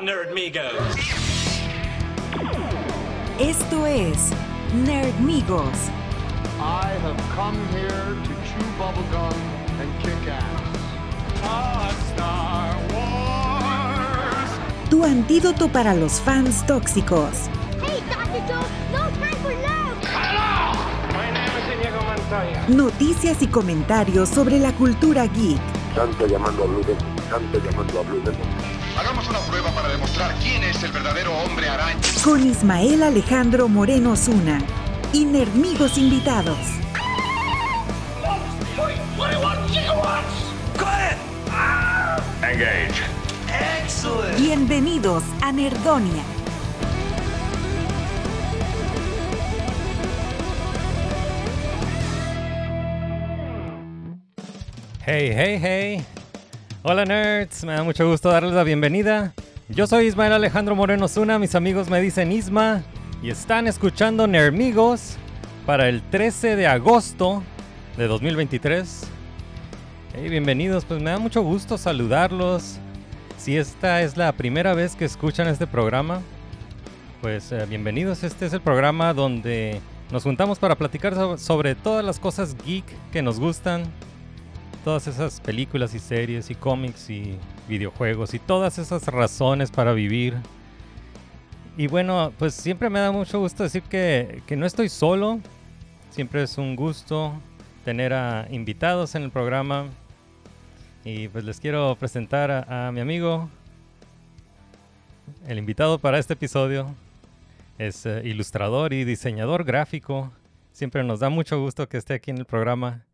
on, Nerdmigos. Esto es Nerdmigos. I have come here to chew bubblegum and kick ass. Star Wars. Tu antídoto para los fans tóxicos. Hey, Dr. Joe, no time for love. My name is Inigo Montoya. Noticias y comentarios sobre la cultura geek. Santo llamando a Blue Demon, Santo llamando a Blue Demon. Hagamos una prueba para demostrar quién es el verdadero hombre araña. Con Ismael Alejandro Moreno Zuna. Y Nerdmigos invitados. Engage. Bienvenidos a Nerdonia. Hey, hey, hey. Hola nerds, me da mucho gusto darles la bienvenida. Yo soy Ismael Alejandro Moreno Zuna, mis amigos me dicen Isma y están escuchando Nermigos para el 13 de agosto de 2023. Hey, bienvenidos, pues me da mucho gusto saludarlos. Si esta es la primera vez que escuchan este programa, pues eh, bienvenidos. Este es el programa donde nos juntamos para platicar so- sobre todas las cosas geek que nos gustan, todas esas películas y series y cómics y videojuegos y todas esas razones para vivir. Y bueno, pues siempre me da mucho gusto decir que, que no estoy solo. Siempre es un gusto tener a invitados en el programa. Y pues les quiero presentar a, mi amigo. El invitado para este episodio es eh, ilustrador y diseñador gráfico. Siempre nos da mucho gusto que esté aquí en el programa.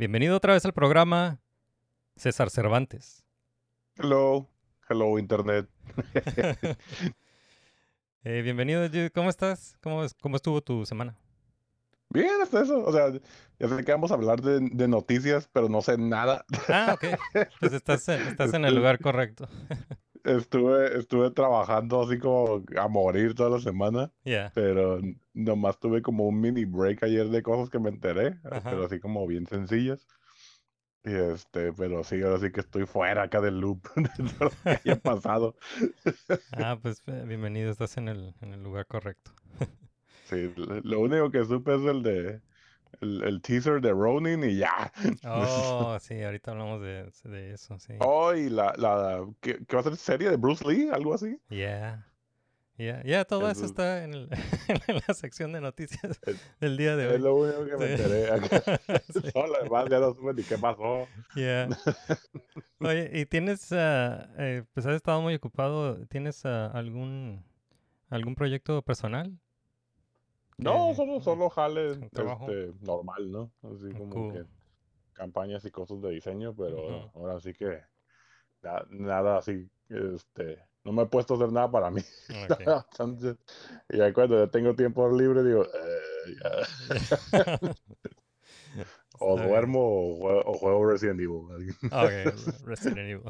Bienvenido otra vez al programa, César Cervantes. Hello, hello Internet. Eh, bienvenido. ¿cómo estás? ¿Cómo, es- ¿Cómo estuvo tu semana? Bien, hasta eso. O sea, ya sé que vamos a hablar de, de noticias, pero no sé nada. Ah, ok. Pues estás, en- estás en el lugar correcto. Estuve, estuve trabajando así como a morir toda la semana, Ya. pero nomás tuve como un mini break ayer de cosas que me enteré, Ajá. pero así como bien sencillas. Y este, pero sí, ahora sí que estoy fuera acá del loop de lo que haya pasado. Ah, pues eh, bienvenido, estás en el, en el lugar correcto. Sí, lo único que supe es el de el, el teaser de Ronin y ya. Oh, sí, ahorita hablamos de, de eso, sí. Oh, y la, la, ¿qué, qué va a ser serie de Bruce Lee? ¿Algo así? Ya. Ya, ya, todo eso Eso- está en, el- en la sección de noticias Es- del día de hoy. Es lo único que me Sí. enteré acá. Sí. Todo lo demás ya no supe ni qué pasó. Ya. Oye, ¿y tienes, ah, eh, pues has estado muy ocupado, ¿tienes ah, algún, algún proyecto personal? No, solo, solo jale este, normal, ¿no? Así como cool. que campañas y cosas de diseño, pero ahora sí que na- nada así, este, no me he puesto a hacer nada para mí. Entonces, ya cuando ya tengo tiempo libre digo, "Eh, ya". o duermo o juego, o juego Resident Evil. Ok, Resident Evil.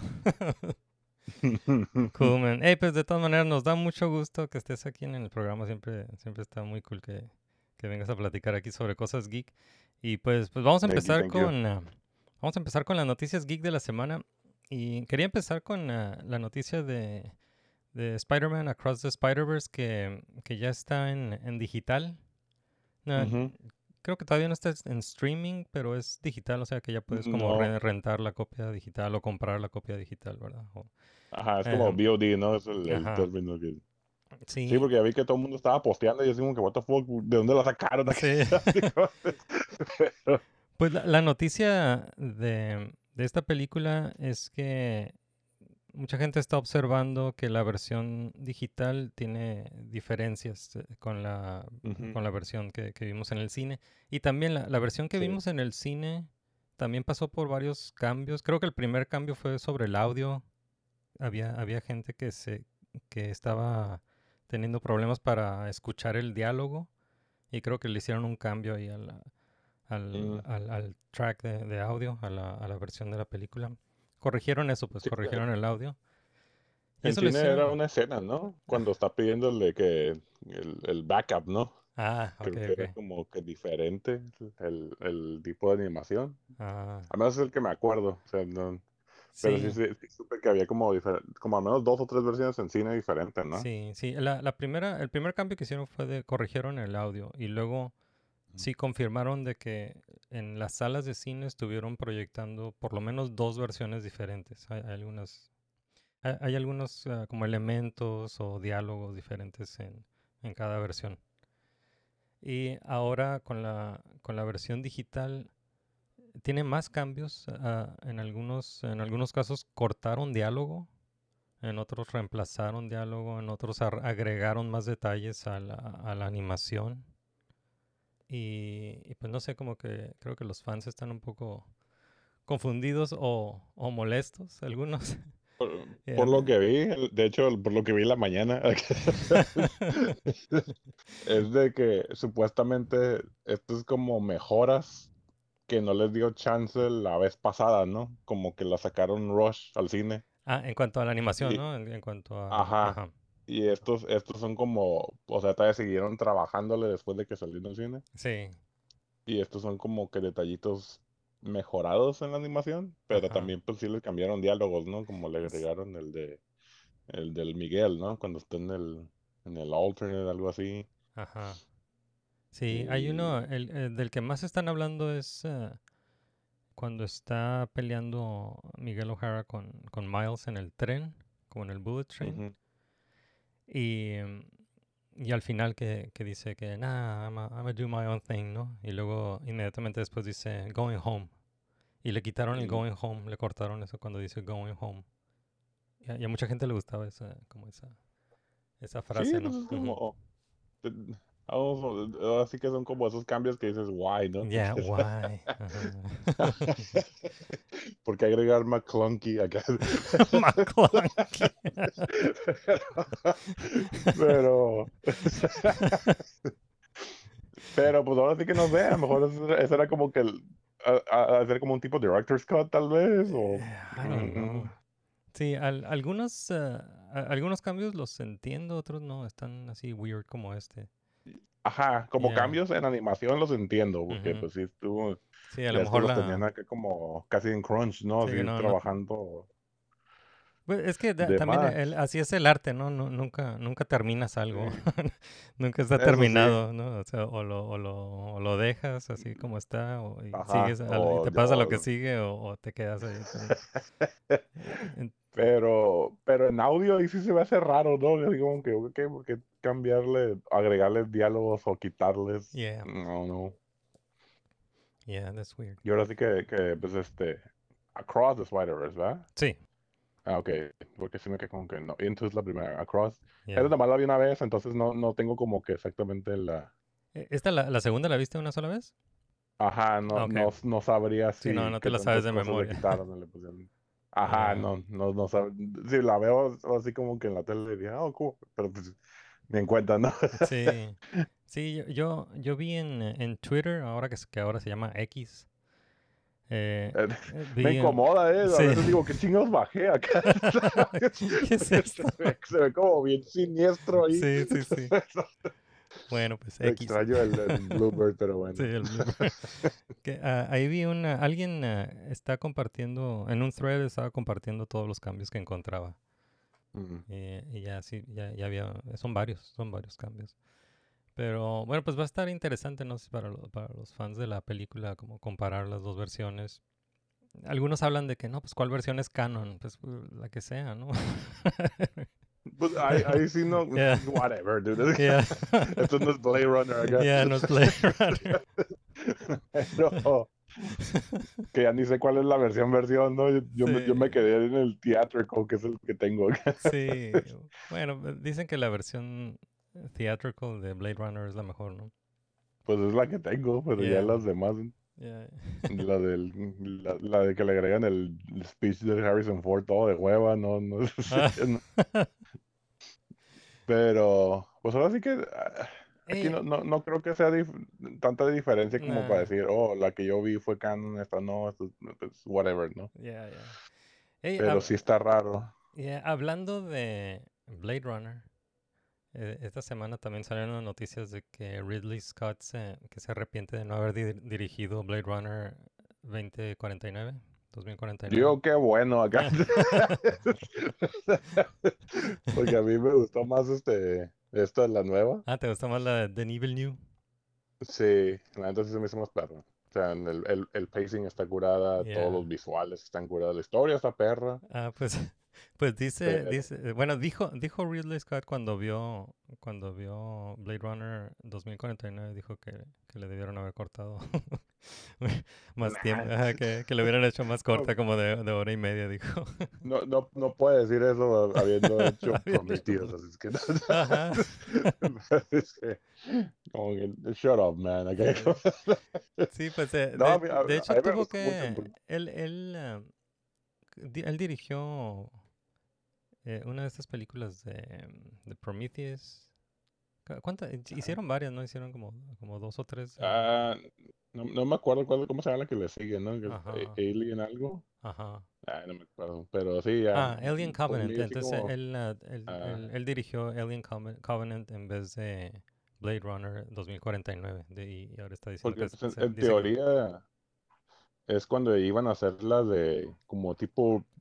Cool, man. Hey, pues de todas maneras nos da mucho gusto que estés aquí en el programa. Siempre, siempre está muy cool que, que vengas a platicar aquí sobre cosas geek. Y pues, pues vamos a Thank you, empezar thank con ah, vamos a empezar con las noticias geek de la semana. Y quería empezar con ah, la noticia de, de Spider-Man Across the Spider-Verse que, que ya está en, en digital. Ujú. Creo que todavía no está en streaming, pero es digital, o sea que ya puedes como No. re- rentar la copia digital o comprar la copia digital, ¿verdad? O- Ajá, es como Em, VOD, ¿no? Es el, término que... sí, Sí, porque ya vi que todo el mundo estaba posteando y yo como que, what the fuck, ¿de dónde la sacaron? Sí. Pero, Pues la, la noticia de, de esta película es que mucha gente está observando que la versión digital tiene diferencias eh, con la, con la versión que, que vimos en el cine. Y también la, la versión que Sí. vimos en el cine también pasó por varios cambios. Creo que el primer cambio fue sobre el audio. Había, había gente que, se, que estaba teniendo problemas para escuchar el diálogo. Y creo que le hicieron un cambio ahí a la- al, Mm. al, al track de, de audio, a la, a la versión de la película. Corrigieron eso, pues Sí, claro. corrigieron el audio. Eso lo cine era una escena, ¿no? Cuando está pidiéndole que el, el backup, ¿no? Ah, ok, Creo que era ok. como que diferente el, el tipo de animación. Ah, Además es el que me acuerdo. O sea, no, Pero Sí. sí, sí, sí supe que había como, como al menos dos o tres versiones en cine diferentes, ¿no? Sí, sí. La, la primera, el primer cambio que hicieron fue de corrigieron el audio y luego sí confirmaron de que en las salas de cine estuvieron proyectando por lo menos dos versiones diferentes. Hay, hay hay, algunos ah, como elementos o diálogos diferentes en, en cada versión. Y ahora con la, con la versión digital tiene más cambios. ah, en, algunos, en algunos casos cortaron diálogo, en otros reemplazaron diálogo, en otros ar- agregaron más detalles a la, a la animación. Y, y pues no sé, como que creo que los fans están un poco confundidos o, o molestos, algunos. Por, Yeah. por lo que vi, de hecho, por lo que vi en la mañana, es de que supuestamente esto es como mejoras que no les dio chance la vez pasada, ¿no? Como que la sacaron rush al cine. Ah, en cuanto a la animación, ¿no? En, en cuanto a... Ajá. Y estos, estos son como, o sea, todavía siguieron trabajándole después de que salió en el cine. Sí, Y estos son como que detallitos mejorados en la animación, pero Ajá. también pues sí les cambiaron diálogos, ¿no? Como le agregaron el de el del Miguel, ¿no? Cuando está en el en el alternate, algo así. ajá. Sí, hay uno, el, el del que más están hablando es eh, cuando está peleando Miguel O'Hara con, con Miles en el tren, como en el Bullet Train. Ujú. Y, y al final que, que dice que, nah, I'm a, do my own thing, ¿no? Y luego inmediatamente después dice, going home. Y le quitaron el Y- going home, le cortaron eso cuando dice going home. Y a, y a mucha gente le gustaba esa, como esa, esa frase, Sí, ¿no? pues es como así que son como esos cambios que dices, why, ¿no? Yeah, why? Ajá. ¿Por qué agregar McClunky acá? McClunky. Pero. Pero pues ahora sí que no sé, a lo mejor eso era, como que hacer como un tipo director's cut tal vez o I don't know. Mm, Sí, al- algunos, ah, a- algunos cambios los entiendo, otros no, están así weird como este. Ajá, como Yeah. cambios en animación los entiendo, porque pues sí estuvo, Sí, a lo mejor la... tenían acá como casi en crunch, ¿no? Sí, Así no, no- trabajando. Pues es que de también el- así es el arte, ¿no? Nu- nunca, nunca terminas algo. nunca está Eso sí. terminado, ¿no? O sea, o lo, o lo, o lo dejas así como está, o y Ajá, sigues, a- y te pasa lo que sigue, o, te quedas ahí. Pero, pero en audio ahí sí se me hace raro, ¿no? Así como que, ok, ¿por qué cambiarle, agregarles diálogos o quitarles? Yeah. No, no. Yeah, that's weird. Y ahora sí que, que pues este, Across the Spider-Verse, ¿verdad? Sí. Ah, ok, porque sí me quedé como que no. Y entonces la primera, Across. yeah. Esa nomás la vi una vez, entonces no, no tengo como que exactamente la... Eh, ¿Esta, la, la segunda, la viste una sola vez? Ajá, no, Ah, no, no sabría si... Sí, no, no te la sabes de memoria. quitaron le. Ajá, Ya. no, no, no sab- Si la veo así como que en la tele, diría, oh, cool. Pero pues, ni en cuenta, ¿no? Sí. Sí, yo, yo, yo vi en, en Twitter, ahora que, que ahora se llama X. eh, Eh, eh, Me incomoda, ¿eh? A sí. veces digo, ¿qué chingados bajé acá? ¿Qué es esto? Se ve, como bien siniestro ahí. Sí, sí, sí. Bueno, pues X. Extraño el, el Bluebird, pero bueno. Sí, el Bluebird. Que, ah, ahí vi una, alguien ah, está compartiendo, en un thread estaba compartiendo todos los cambios que encontraba. Mm. Y, y ya sí, ya, ya había, son varios, son varios cambios. Pero bueno, pues va a estar interesante, no sé, para, lo- para los fans de la película, como comparar las dos versiones. Algunos hablan de que no, pues cuál versión es canon, pues uh, la que sea, ¿no? Pues ahí, ahí sí no, Yeah. whatever, dude. Yeah. Esto no es Blade Runner acá. Ya, no es Blade Runner. Pero que ya ni sé cuál es la versión versión, ¿no? Yo, yo me, yo me quedé en el theatrical, que es el que tengo acá. Sí, bueno, dicen que la versión theatrical de Blade Runner es la mejor, ¿no? Pues es la que tengo, pero Yeah. ya las demás, la del, la, la de que le agregan el speech de Harrison Ford, todo de hueva, no, no, Ah. no. Pero, pues ahora sí que ah, aquí Ey, no, no, no creo que sea dif- tanta diferencia como Nah. para decir, oh, la que yo vi fue canon, esta no, esto es pues, whatever, ¿no? Pero sí está raro. hablando de Blade Runner, eh, esta semana también salieron las noticias de que Ridley Scott se, que se arrepiente de no haber di- dirigido Blade Runner 2049. 2049. Digo, qué bueno acá. Porque a mí me gustó más este, esta, la nueva. Ah, ¿te gusta más la de Evil New? Sí, la sí se me hizo más perra. O sea, el, el, el pacing está curada, Yeah. todos los visuales están curados, la historia está perra. Ah, pues, pues dice, dice, bueno, dijo, dijo Ridley Scott cuando vio, cuando vio Blade Runner 2049, dijo que, que le debieron haber cortado más tiempo, ajá, que, que le hubieran hecho más corta, como de, de hora y media, dijo. No, no, no puede decir eso habiendo hecho Prometheus, así es que no. Shut up, man. acá. Sí, pues eh, No, de, a mí- a- de a hecho mí me tuvo que, él, él, ah, él dirigió eh, una de estas películas de, de Prometheus. Cu- ¿Cuántas? Hicieron varias, ¿no? Hicieron como, como dos o tres. eh, Ah, no, no me acuerdo cuál, cómo se llama la que le sigue, ¿no? Ajá. Alien algo. Ajá. Ah, no me acuerdo, pero sí, ya. Ah, Alien Covenant. Entonces como- él, ah, él, Ah. él- él dirigió Alien Coven- Covenant en vez de Blade Runner 2049. de- y, ahora está diciendo Porque que pues, en, en dice que- teoría es cuando iban a hacer la de como tipo mm,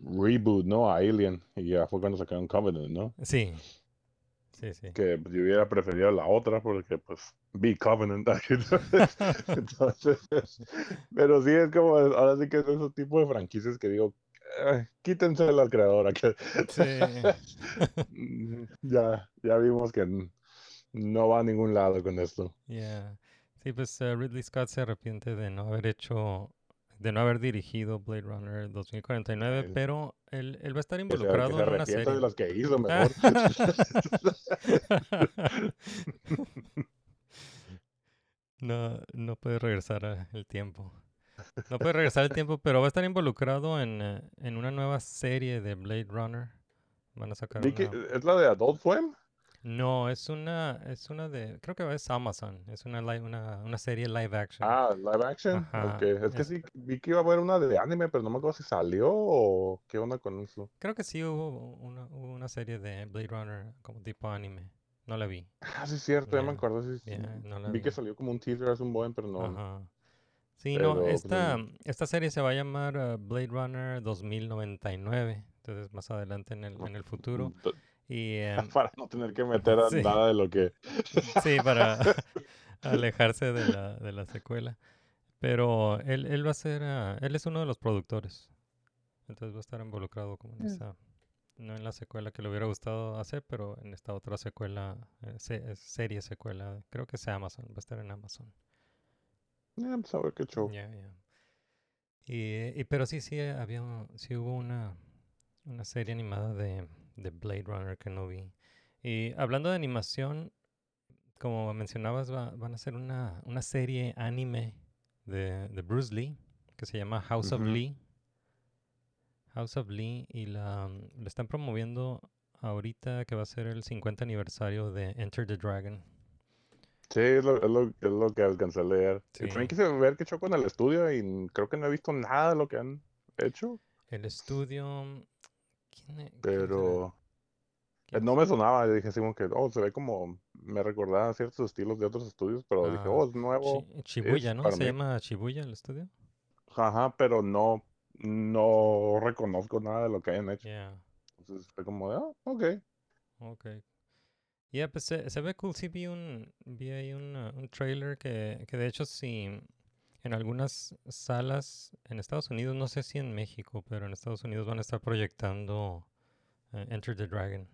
reboot, ¿no? A Alien. Y ya fue cuando sacaron Covenant, ¿no? Sí. Sí, sí. Que yo hubiera preferido la otra porque pues vi Covenant. Entonces, pero sí es como, ahora sí que es ese tipo de franquicias que digo, "Ay, quítensela al creador. acá". Mm, ya, ya vimos que no va a ningún lado con esto. Yeah. Sí, pues eh, Ridley Scott se arrepiente de no haber hecho, de no haber dirigido Blade Runner 2049, Él- pero él, él va a estar Que se, que involucrado se en una serie. de las que hizo mejor. No, no puede regresar el tiempo. No puede regresar el tiempo, pero va a estar involucrado en, eh, en una nueva serie de Blade Runner. Van a sacar una... es la de Adult Swim. No, es una, es una de, creo que es Amazon. Es una, live, una, una serie live action. Ah, live action. Ajá, ok. Es que es- sí, vi que iba a haber una de anime, pero no me acuerdo si salió o qué onda con eso. Creo que sí hubo una, hubo una serie de Blade Runner como tipo anime. No la vi. Ah, sí, es cierto, ya me acuerdo. sí, sí. no la Vi que vi. salió como un teaser hace un buen, pero no. Ajá. Sí, no, Pero, pues, esta, esta serie se va a llamar uh, Blade Runner 2099. Entonces, más adelante en el, en el futuro. Y em, Para no tener que meter a Sí. nada de lo que. sí, para alejarse de la, de la secuela. Pero él, él va a ser, ah, él es uno de los productores. Entonces va a estar involucrado como en esa, no en la secuela que le hubiera gustado hacer, pero en esta otra secuela, eh, se- serie secuela, creo que es Amazon, va a estar en Amazon. Eh, pues a ver qué show. Y, y- pero sí, sí, había, sí hubo una, una serie animada de, de Blade Runner que no vi. Y hablando de animación, como mencionabas, va- van a hacer una, una serie anime de, de Bruce Lee que se llama House of Ujú. Lee. House of Lee y la, la están promoviendo ahorita que va a ser el 50 aniversario de Enter the Dragon. Sí, es lo, es lo, es lo que alcancé a leer. Y Sí. También quise ver qué show con el estudio y creo que no he visto nada de lo que han hecho, El estudio... pero eh, ¿Quién no me sonaba. Dije así como que, oh, se ve como, me recordaba ciertos estilos de otros estudios, pero dije, Ah, oh, es nuevo. Chi- Shibuya, ¿no? Se mí. llama Shibuya el estudio. Ajá, pero no, no reconozco nada de lo que hayan hecho. Yeah, Entonces fue como, de, ah, ok. ok. Ya, pues se, se ve cool. Sí vi un, vi ahí un, un trailer que, que de hecho sí, en algunas salas en Estados Unidos, no sé si en México, pero en Estados Unidos van a estar proyectando eh, Enter the Dragon.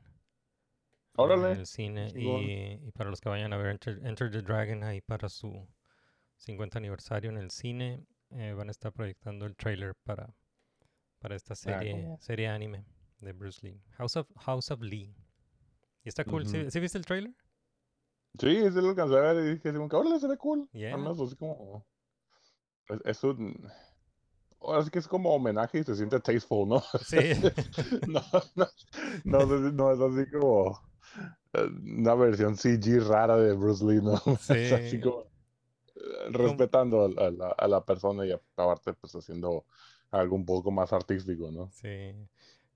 Órale, En el cine. Y, y para los que vayan a ver Enter, Enter the Dragon ahí para su 50 aniversario en el cine, eh, van a estar proyectando el trailer para, para esta serie, Ah, cómo. serie anime de Bruce Lee. House of, House of Lee. Y está cool. ¿Sí, viste el trailer? Sí, sí lo alcancé a ver y dije, órale, se ve cool. Yeah. Además, así como, es, es un, ahora sí que es como homenaje y se siente tasteful, ¿no? Sí. No, no, no, no es así como eh, una versión CG rara de Bruce Lee, ¿no? Es así Sí. como eh, respetando a, a la, a la persona y aparte pues haciendo algo un poco más artístico, ¿no? Sí.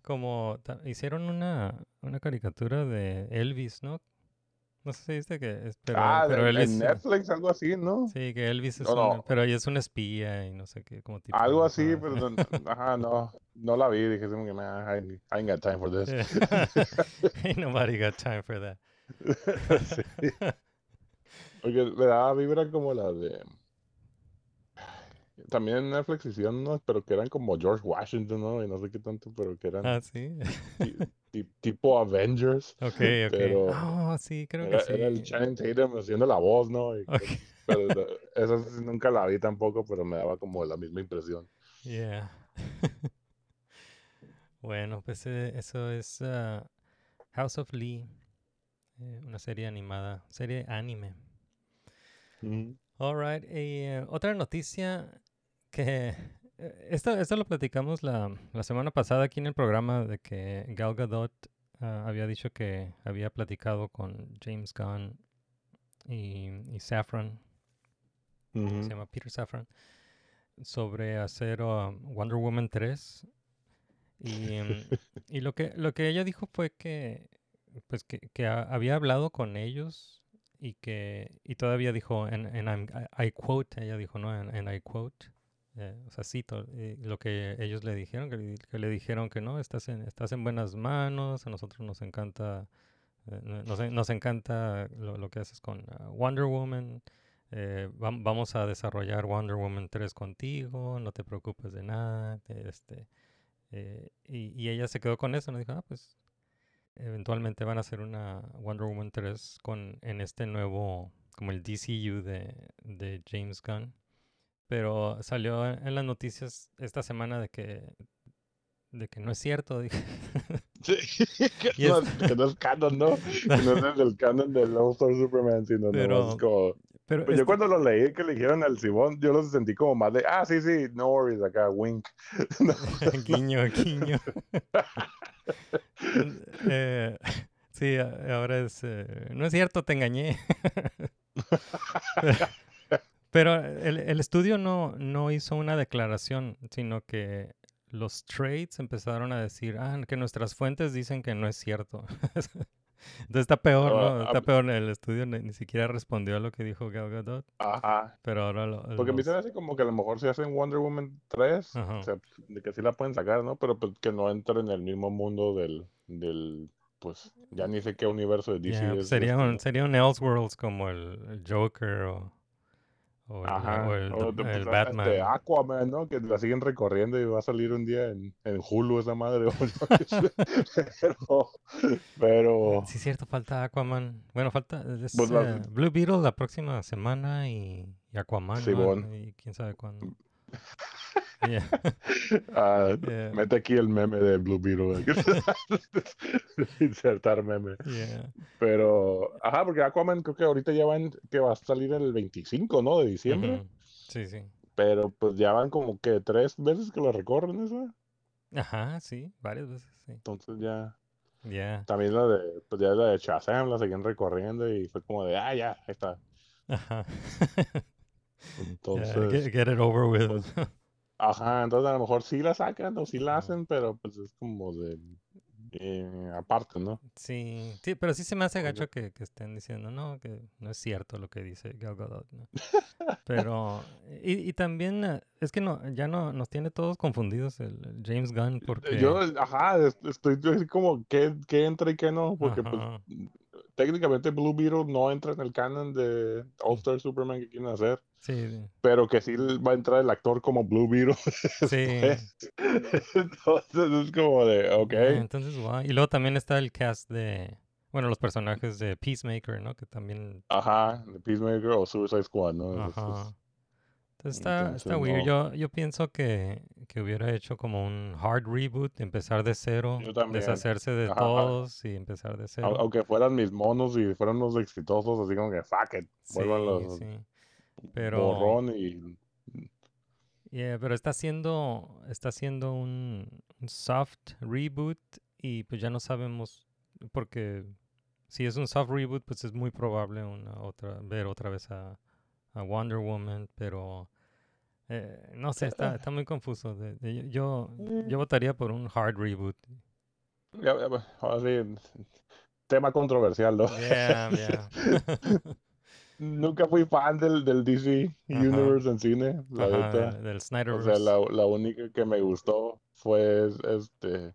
Como hicieron una, una caricatura de Elvis, ¿no? No sé si viste que... es- Pero, ah, pero de- Elvis... en Netflix, algo así, ¿no? Sí, que Elvis es no. un... Pero ella es un espía y no sé qué, como tipo... Algo así, pero no, ajá, no, no la vi, dije, que, "Nah, I, I ain't got time for this. Ain't nobody got time for that. Sí. Porque me daba vibra como la de... También en Netflix hicieron unos, pero que eran como George Washington, ¿no? Y no sé qué tanto, pero que eran Ah, sí. ti- ti- tipo Avengers. Ok, ok. Pero Oh, sí, creo que sí. era el Channing Tatum haciendo la voz, ¿no? Y pero esa nunca la vi tampoco, pero me daba como la misma impresión. Yeah. bueno, pues eh, eso es ah, House of Lee, eh, una serie animada, serie anime. Alright, y eh, otra noticia que eh, esto, esto lo platicamos la, la semana pasada aquí en el programa de que Gal Gadot ah, había dicho que había platicado con James Gunn y, y Saffron, Ujú. se llama Peter Safran, sobre hacer um, Wonder Woman 3. Y, em, y lo que lo que ella dijo fue que pues que, que ha- había hablado con ellos y que y todavía dijo en, I, quote ella dijo no en I quote eh, o sea cito eh, lo que ellos le dijeron que, le- dijeron que no estás en estás en buenas manos a nosotros nos encanta eh, no- nos, en- nos encanta lo, que haces con ah, Wonder Woman eh, vam- vamos a desarrollar Wonder Woman 3 contigo, no te preocupes de nada. te- Este, eh, y, y ella se quedó con eso, nos dijo, ah, pues eventualmente van a hacer una Wonder Woman 3 con, en este nuevo, como el DCU de, de James Gunn. Pero salió en, las noticias esta semana de que, de que no es cierto. dije. Sí, que, Y no, es- que no es canon, ¿no? Que no es el canon del All Star Superman, sino Pero no es como... Pero Pues yo este- cuando lo leí que le dijeron al Simón, yo lo sentí como más de, ah, sí, sí, no worries, acá, wink. No, guiño, guiño. Eh, sí, ahora es... eh, no es cierto, te engañé. Pero el, el estudio no, no hizo una declaración, sino que los trades empezaron a decir, ah, que nuestras fuentes dicen que no es cierto. Entonces está peor, ¿no? Está peor, el estudio ni, ni siquiera respondió a lo que dijo Gal Gadot, Ajá. pero ahora lo, Porque me dicen así como que a lo mejor si hacen Wonder Woman 3, Ajá. o sea, de que sí la pueden sacar, ¿no? Pero pues que no entre en el mismo mundo del, del pues, ya ni sé qué universo de DC pues es. sería, este, un, ¿no? sería un Elseworlds como el, el Joker o, o el, Ajá. o el, o pues, el hasta Batman. Este Aquaman, ¿no? Que la siguen recorriendo y va a salir un día en, en Hulu esa madre. pero, pero, Sí, cierto, falta Aquaman. Bueno, falta es, Pues la- eh, Blue Beetle la próxima semana y, y Aquaman, ¿no? Simón. Y quién sabe cuándo. Yeah, ah, Yeah. mete aquí el meme de Blue Beetle. Insertar meme. yeah. Pero, ajá, porque Aquaman creo que ahorita ya van, que va a salir el 25, ¿no? De diciembre. Sí, sí. Pero pues ya van como que tres veces que lo recorren esa. Ajá, sí, varias veces, sí. Entonces ya. Yeah. También la de, pues ya la de Shazam la seguían recorriendo y fue como de, ah, ya, ahí está. Ajá. Yeah, Entonces, get, get it over with. pues, ajá, entonces a lo mejor sí la sacan o sí la hacen, pero pues es como de, eh, aparte, ¿no? Sí, sí, pero sí se me hace gacho que, que estén diciendo, no, que no es cierto lo que dice Gal Gadot, ¿no? Pero, y, y también, eh, es que no, ya no, nos tiene todos confundidos el, el James Gunn, porque... Yo, ajá, es- estoy yo así como, ¿qué, qué entra y qué no? Porque pues Ajá. Técnicamente Blue Beetle no entra en el canon de All Star Superman que quieren hacer, Sí, pero que sí va a entrar el actor como Blue Beetle. sí. Entonces es como de, ok. Ah, entonces, wow. Y luego también está el cast de, bueno, los personajes de Peacemaker, ¿no? Que también, Ajá, de Peacemaker o Suicide Squad, ¿no? Es- es- ajá. Está, entonces está weird. no. Yo, yo pienso que, que hubiera hecho como un hard reboot, empezar de cero, deshacerse de Ajá. todos y empezar de cero. Aunque fueran mis monos y fueran unos exitosos, así como que fuck it, Sí, vuelvan los sí. Pero, borrón y yeah, pero está haciendo, está haciendo un, un soft reboot y pues ya no sabemos, porque si es un soft reboot, pues es muy probable una otra, ver otra vez a, a Wonder Woman, pero eh, no sé, está, está muy confuso. de- de- yo, yo votaría por un hard reboot. Ya, ya, pues, ahora sí, tema controversial, ¿no? Yeah, yeah. Nunca fui fan del, del DC Ajá. Universe en cine, la Ajá, neta. del, del O sea, Snyderverse. la, la única que me gustó fue este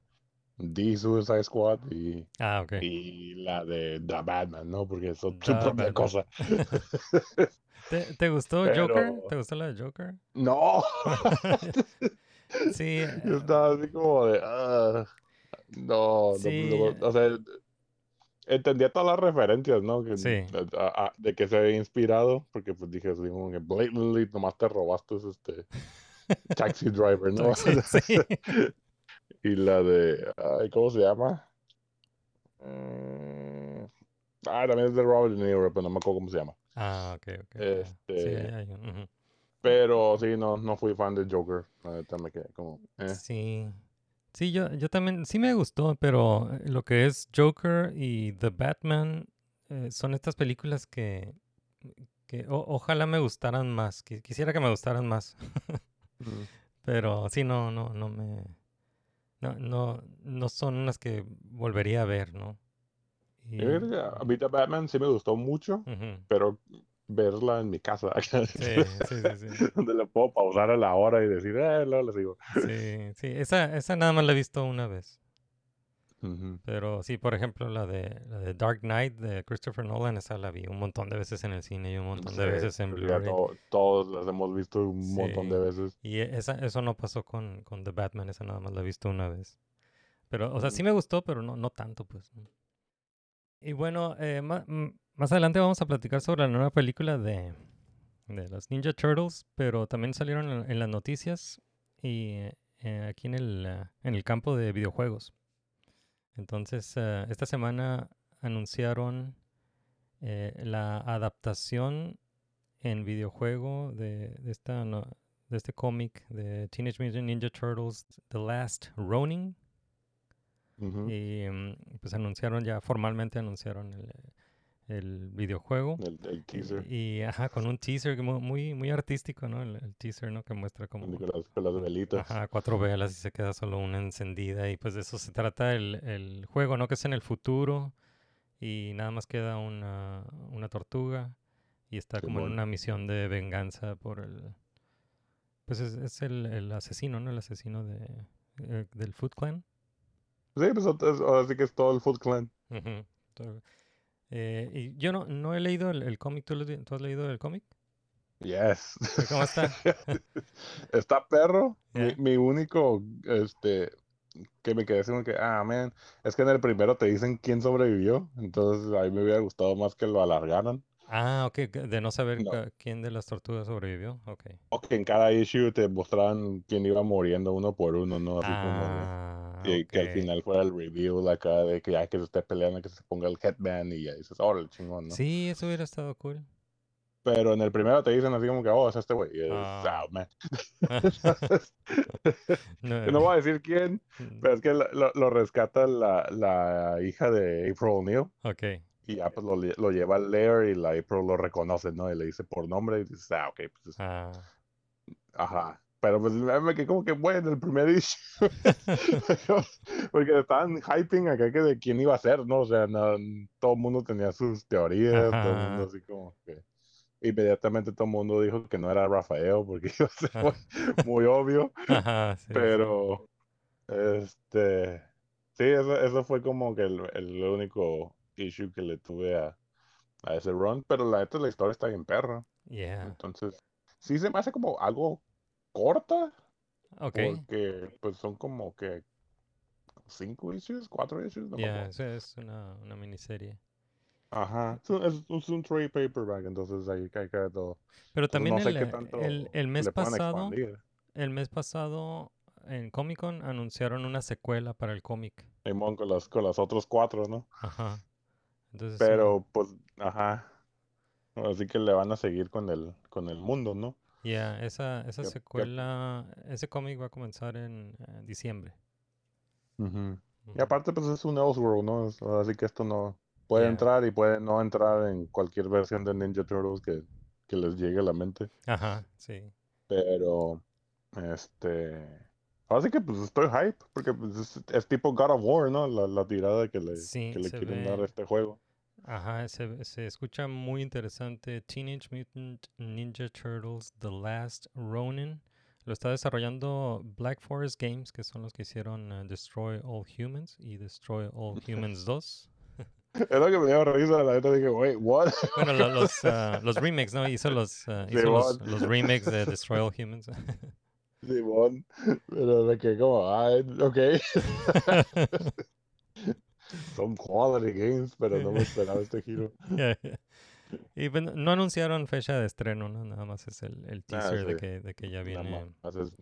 The Suicide Squad y, Ah, y la de The Batman, ¿no? Porque son su propia Batman. cosa. ¿Te, te gustó Joker? ¿Te gustó la de Joker? No, Sí, yo eh, estaba así como de, ah, no, no, Sí. no, o sea, entendía todas las referencias, ¿no? Que, Sí. a- a- de que se había inspirado, porque pues dije así como que blatantly nomás te robaste este Taxi Driver, ¿no? Taxi, sí. Y la de, ay, ¿cómo se llama? Mm, ah, también es de Robert De Niro, pero no me acuerdo cómo se llama. Ah, ok, ok. Sí, Este, hay- hay un- ujú. pero sí, no, no fui fan de Joker. Me quedé como, eh. Sí. Sí, yo, yo también, sí me gustó, pero eh, lo que es Joker y The Batman eh, son estas películas que, que o- ojalá me gustaran más. qui- Quisiera que me gustaran más. Pero sí, no, no, no me. No, no, no son unas que volvería a ver, ¿no? Y- Yo creo que a mí The Batman sí me gustó mucho, pero verla en mi casa, Sí, sí, sí, sí. donde le puedo pausar a la hora y decir, eh, luego le sigo. Sí, sí, esa, esa nada más la he visto una vez. Pero sí, por ejemplo, la de, la de Dark Knight de Christopher Nolan, esa la vi un montón de veces en el cine y un montón de veces en Blu-ray. to- todos las hemos visto un montón de veces. Y e- esa, eso no pasó con, con The Batman, esa nada más la he visto una vez. Pero, o sea, sí me gustó, pero no, no tanto, pues. Y bueno, eh, ma- m- más adelante vamos a platicar sobre la nueva película de, de los Ninja Turtles, pero también salieron en, en las noticias y eh, aquí en el, ah, en el campo de videojuegos. Entonces, eh, esta semana anunciaron eh, la adaptación en videojuego de, de esta de este cómic de Teenage Mutant Ninja Turtles, The Last Ronin. Y mm, pues anunciaron ya, formalmente anunciaron el, el videojuego. El, el teaser Y ajá, con un teaser muy, muy artístico, ¿no? El, el teaser, ¿no? Que muestra como con las, con las velitas. ajá, cuatro velas y se queda solo una encendida. Y pues de eso se trata el, el juego, ¿no? Que es en el futuro. Y nada más queda una, una tortuga. Y está como en una misión de venganza por el. Pues es, es el, el asesino, ¿no? El asesino de, eh, del Foot Clan. Sí, pues es- ahora sí que es todo el Foot Clan. Eh, y yo no, no he leído el, el cómic. ¿Tú, lo- ¿Tú has leído el cómic? Yes. ¿Cómo está? Está perro. Mi, Yeah. mi único, este, que me quedé como que, ah, man, es que en el primero te dicen quién sobrevivió. Entonces a mí me hubiera gustado más que lo alargaran. Ah, ok, de no saber No. quién de las tortugas sobrevivió. Ok. O que en cada issue te mostraran quién iba muriendo uno por uno, ¿no? Así como Ah, que, al final fuera el reveal acá de que ya que se esté peleando, que se ponga el headband y ya dices, órale, chingón, ¿no? Sí, eso hubiera estado cool. Pero en el primero te dicen así como que, oh, es este güey. es, Ah. "Ah, man". No, no voy a decir quién, mm, pero es que lo, lo- rescata la, la hija de April O'Neil Ok. y ya pues lo, lo lleva al lair y la April lo reconoce, ¿no? Y le dice por nombre y dices, ah, ok, pues, es- Ah, ajá. Pero pues me quedé como que, bueno, el primer issue. Porque estaban hyping acá que de quién iba a ser, ¿no? O sea, no- todo el mundo tenía sus teorías, todo el mundo Ajá. así como que... Inmediatamente todo el mundo dijo que no era Rafael porque iba a ser muy, muy obvio, Ajá, sí, sí. pero este sí, eso, eso fue como que el, el único issue que le tuve a, a ese run, pero la neta la historia está bien perra, Yeah. entonces sí se me hace como algo corta, Ok. porque pues son como que cinco issues, cuatro issues, no Yeah, eso es una, una miniserie. Ajá, es, un- es, es un trade paperback, entonces ahí cae todo. Pero Entonces, también no sé el, el, el mes pasado, el mes pasado en Comic Con anunciaron una secuela para el cómic. Simón con las, con las otros cuatro, ¿no? Ajá. Entonces sí, Pero, pues, ajá. Así que le van a seguir con el, con el mundo, ¿no? Yeah, esa, esa Ya- ya- secuela, ese cómic va a comenzar en eh, diciembre. Y aparte, pues es un Elseworld, ¿no? Es- Así que esto no puede Ya. entrar y puede no entrar en cualquier versión de Ninja Turtles que, que les llegue a la mente. Ajá, sí. Pero, este, Ahora sí que pues estoy hype, porque pues, es, es tipo God of War, ¿no? La, la tirada que le, Sí, que le quieren ve- dar a este juego. Ajá, se, se escucha muy interesante. Teenage Mutant Ninja Turtles The Last Ronin. Lo está desarrollando Black Forest Games, que son los que hicieron eh, Destroy All Humans y Destroy All Humans 2. Es lo que me dio risa, la neta dije, wait, what? Bueno, lo- los, ah, los remakes, ¿no? Hizo los, ah, hizo los, los remakes de Destroy All Humans. Simón, pero me quedé como, ay, ok. Son quality games, pero no me esperaba este giro. y pues, no anunciaron fecha de estreno, ¿no? Nada más es el, el Ah, teaser de, que, de que ya viene. es-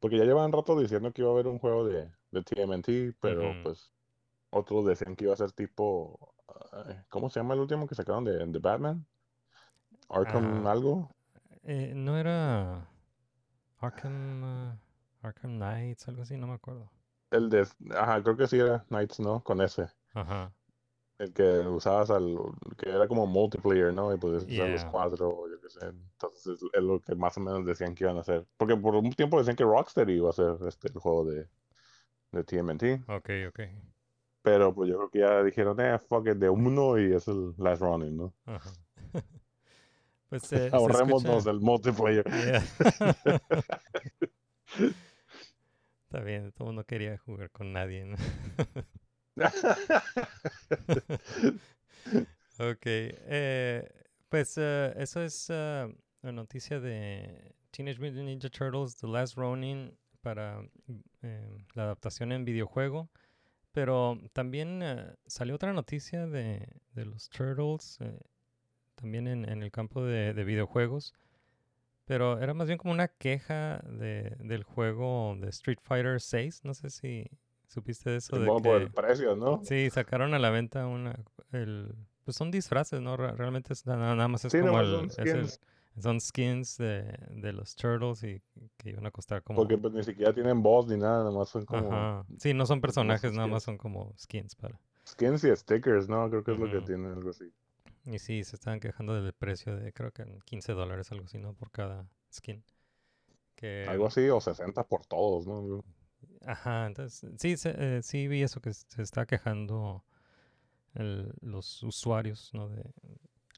Porque ya llevan rato diciendo que iba a haber un juego de, de TMNT, pero Ujú. pues otros decían que iba a ser tipo, ay, ¿cómo se llama el último que sacaron de, de Batman? Arkham Ah. algo. Eh, no era Arkham, ah, Arkham Knights, algo así, no me acuerdo. El de, ajá, creo que sí era Knights, ¿no? Con ese. Ajá. El que usabas al, que era como multiplayer, ¿no? Y podías usar los Yeah. cuatro, o yo qué sé. Entonces es, lo que más o menos decían que iban a hacer. Porque por un tiempo decían que Rocksteady iba a hacer este, el juego de, de TMNT. Ok, ok. Pero pues yo creo que ya dijeron, eh, fuck it, de uno y es el Last Running, ¿no? Ajá. pues eh, Ahorrémonos del multiplayer. Yeah. Está bien, todo el mundo quería jugar con nadie, ¿no? Ok, eh, pues eh, eso es eh, la noticia de Teenage Mutant Ninja Turtles The Last Ronin para mm, eh, la adaptación en videojuego. Pero también eh, salió otra noticia de, de los Turtles, también en, en el campo de, de videojuegos. Pero era más bien como una queja de, del juego de Street Fighter 6. No sé si supiste de eso. de por que- el precio, ¿no? Sí, sacaron a la venta una, el, pues son disfraces, ¿no? Re- Realmente es, nada, nada más es Sí, como el, son es el- skins. son skins de, de los turtles y que iban a costar como, Porque pues ni siquiera tienen voz ni nada, nomás son como ajá, sí, no son personajes, nada más skins. son como skins para, skins y stickers, ¿no? Creo que es lo que tienen, algo así. Y sí, se estaban quejando del precio de, creo que en 15 dólares, algo así, ¿no? Por cada skin. Que, Algo así, o 60 por todos, ¿no? Ajá, entonces sí, se- eh, sí vi eso que se está quejando el- los usuarios, ¿no? De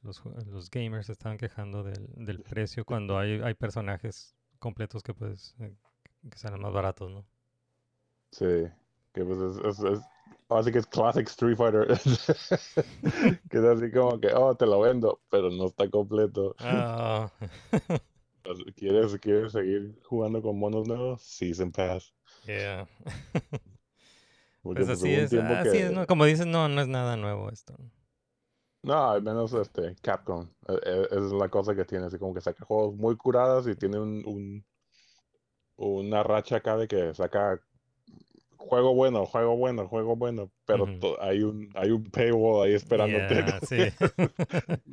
los, los gamers se estaban quejando del, del precio cuando hay, hay personajes completos que pues eh, que salen más baratos, ¿no? Sí, que pues es, es, es- así que es classic Street Fighter. que es así como que, oh, te lo vendo, pero no está completo. Ah, ¿Quieres, ¿Quieres seguir jugando con monos nuevos? Season Pass. yeah. Porque, Pues pues, así es, así es, que- ¿no? Como dices, no, no es nada nuevo esto. No, al menos este, Capcom. eh, eh, es la cosa que tiene, así como que saca juegos muy curadas y tiene un, un- una racha acá de que saca juego bueno, juego bueno, juego bueno, pero hay un hay un paywall ahí esperándote. Yeah, sí.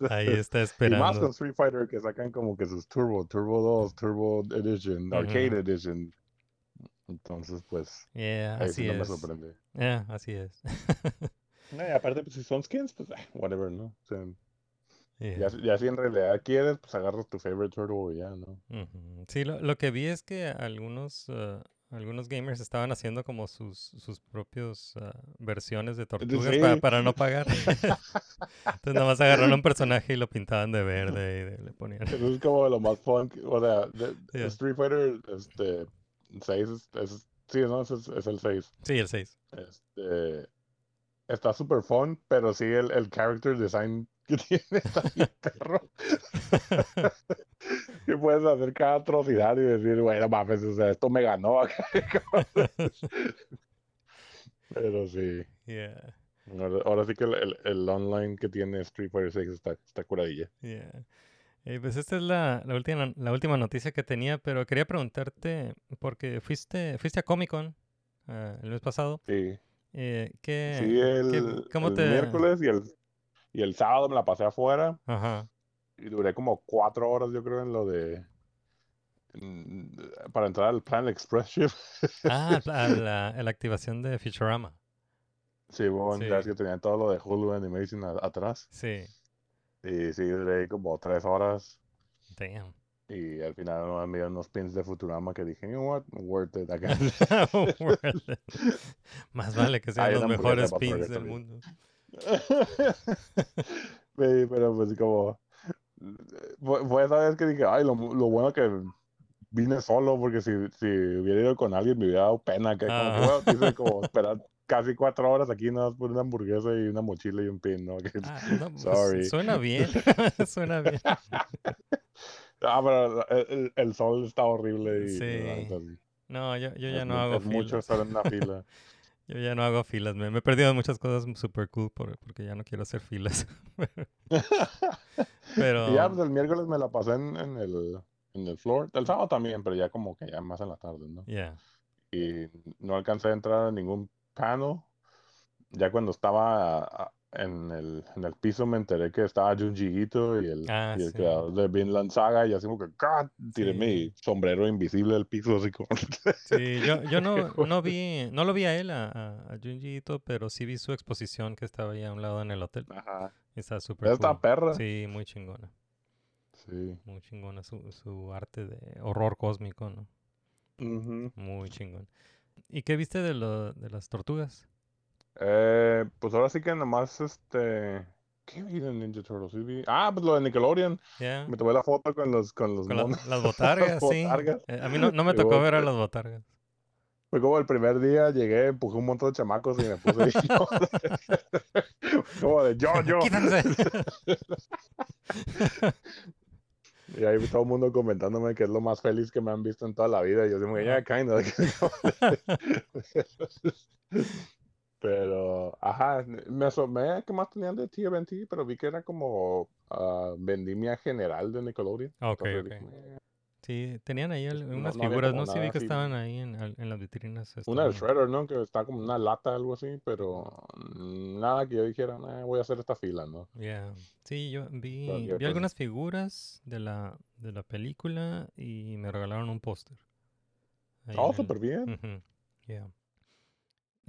Ahí está Y más esperando. con Street Fighter que sacan como que sus Turbo, Turbo 2, Turbo Edition, Arcade. Edition. Entonces, pues, Yeah, ahí así sí no me sorprende. Yeah, así es. No, y aparte, pues si son skins, pues, ah, whatever, ¿no? O sea, Yeah. ya, ya si en realidad quieres, pues agarras tu favorite turtle y ya, ¿no? Sí, lo, lo que vi es que algunos, ah, algunos gamers estaban haciendo como sus, sus propios ah, versiones de tortugas para, sí. para no pagar. Entonces nada más agarraron un personaje y lo pintaban de verde y de- le ponían... Eso es como lo más fun, que- o sea, de- Yeah. Street Fighter, este, 6 es, es- sí, no, es, es el 6. Sí, el 6. Este, está super fun, pero sí el, el character design que tiene bien perro. que puedes hacer cada atrocidad y decir, bueno, mames, o sea, esto me ganó acá. pero sí, Yeah, ahora, ahora sí que el, el- el online que tiene Street Fighter 6 está, está curadilla. yeah. Eh, pues esta es la, la última, la última noticia que tenía, pero quería preguntarte, porque fuiste, fuiste a Comic Con ah, el mes pasado. Sí, eh, ¿qué, sí, qué- el, cómo el te...? miércoles y el, y el sábado me la pasé afuera. Ajá. Y duré como cuatro horas, yo creo, en lo de. en- para entrar al Planet Express Ship. Ah, a la, la activación de Futurama. Sí, bueno, Sí. ya es que tenía todo lo de Hulu Animation a- atrás. Sí. Y sí, duré como tres horas. Damn. Y al final me dieron unos pins de Futurama que dije, you know what, worth it. Acá. Más vale que sean Hay los mejores pins del también. mundo. Pero pues como fue, esa vez que dije, ay, lo, lo bueno que vine solo, porque si, si hubiera ido con alguien me hubiera dado pena, que como, Ah. bueno, quise como esperar casi cuatro horas aquí nada más por una hamburguesa y una mochila y un pin, ¿no? Ah, no, pues, Sorry. suena bien. suena bien. Ah, pero el, el- el sol está horrible y Sí. No, yo, yo ya no hago es mucho estar en una fila. Yo ya no hago filas. Me, me he perdido muchas cosas super cool por- porque ya no quiero hacer filas. Pero ya, pues el miércoles me la pasé en, en el, en el floor. El sábado también, pero ya como que ya más en la tarde, ¿no? yeah. y no alcancé a entrar a ningún panel. Ya cuando estaba a- en el, en el piso me enteré que estaba Junji Ito y el, Ah, y el sí. creador de Vinland Saga y así como que ¡God! tiré Sí. mi sombrero invisible del piso así como Sí, yo, yo no, no vi, no lo vi a él, a, a, a Junji Ito, pero sí vi su exposición que estaba ahí a un lado en el hotel. Ajá. Está súper Esta cool. perra. Sí, muy chingona. Sí. Muy chingona su, su arte de horror cósmico, ¿no? Muy chingón. ¿Y qué viste de, lo, de las tortugas? Eh, pues ahora sí que nomás este ¿qué vi de Ninja Turtles? Sí vi- Ah, pues lo de Nickelodeon. Me tomé la foto con los con los Con la- monos. las botargas, sí. botargas. Eh, a mí no, no me tocó ver a pues, las botargas. Fue como el primer día, llegué, empujé un montón de chamacos y me puse ahí. como de yo, yo. ¡Quítense! Y ahí todo el mundo comentándome que es lo más feliz que me han visto en toda la vida. Y yo digo, ya, kind of. Pero, ajá, me asomé a qué más tenían de TMNT, pero vi que era como ah, vendimia general de Nickelodeon. Ok, Entonces ok. dije. Sí, tenían ahí No- unas no figuras, ¿no? Sí vi que así. estaban ahí en, en las vitrinas. Una del estaban- Shredder, ¿no? Que está como una lata, algo así, pero mm, nada que yo dijera, "Nah, voy a hacer esta fila, ¿no? Yeah. Sí, yo vi, vi cosa. algunas figuras de la, de la película y me regalaron un póster. Oh, súper bien. Ujú, yeah.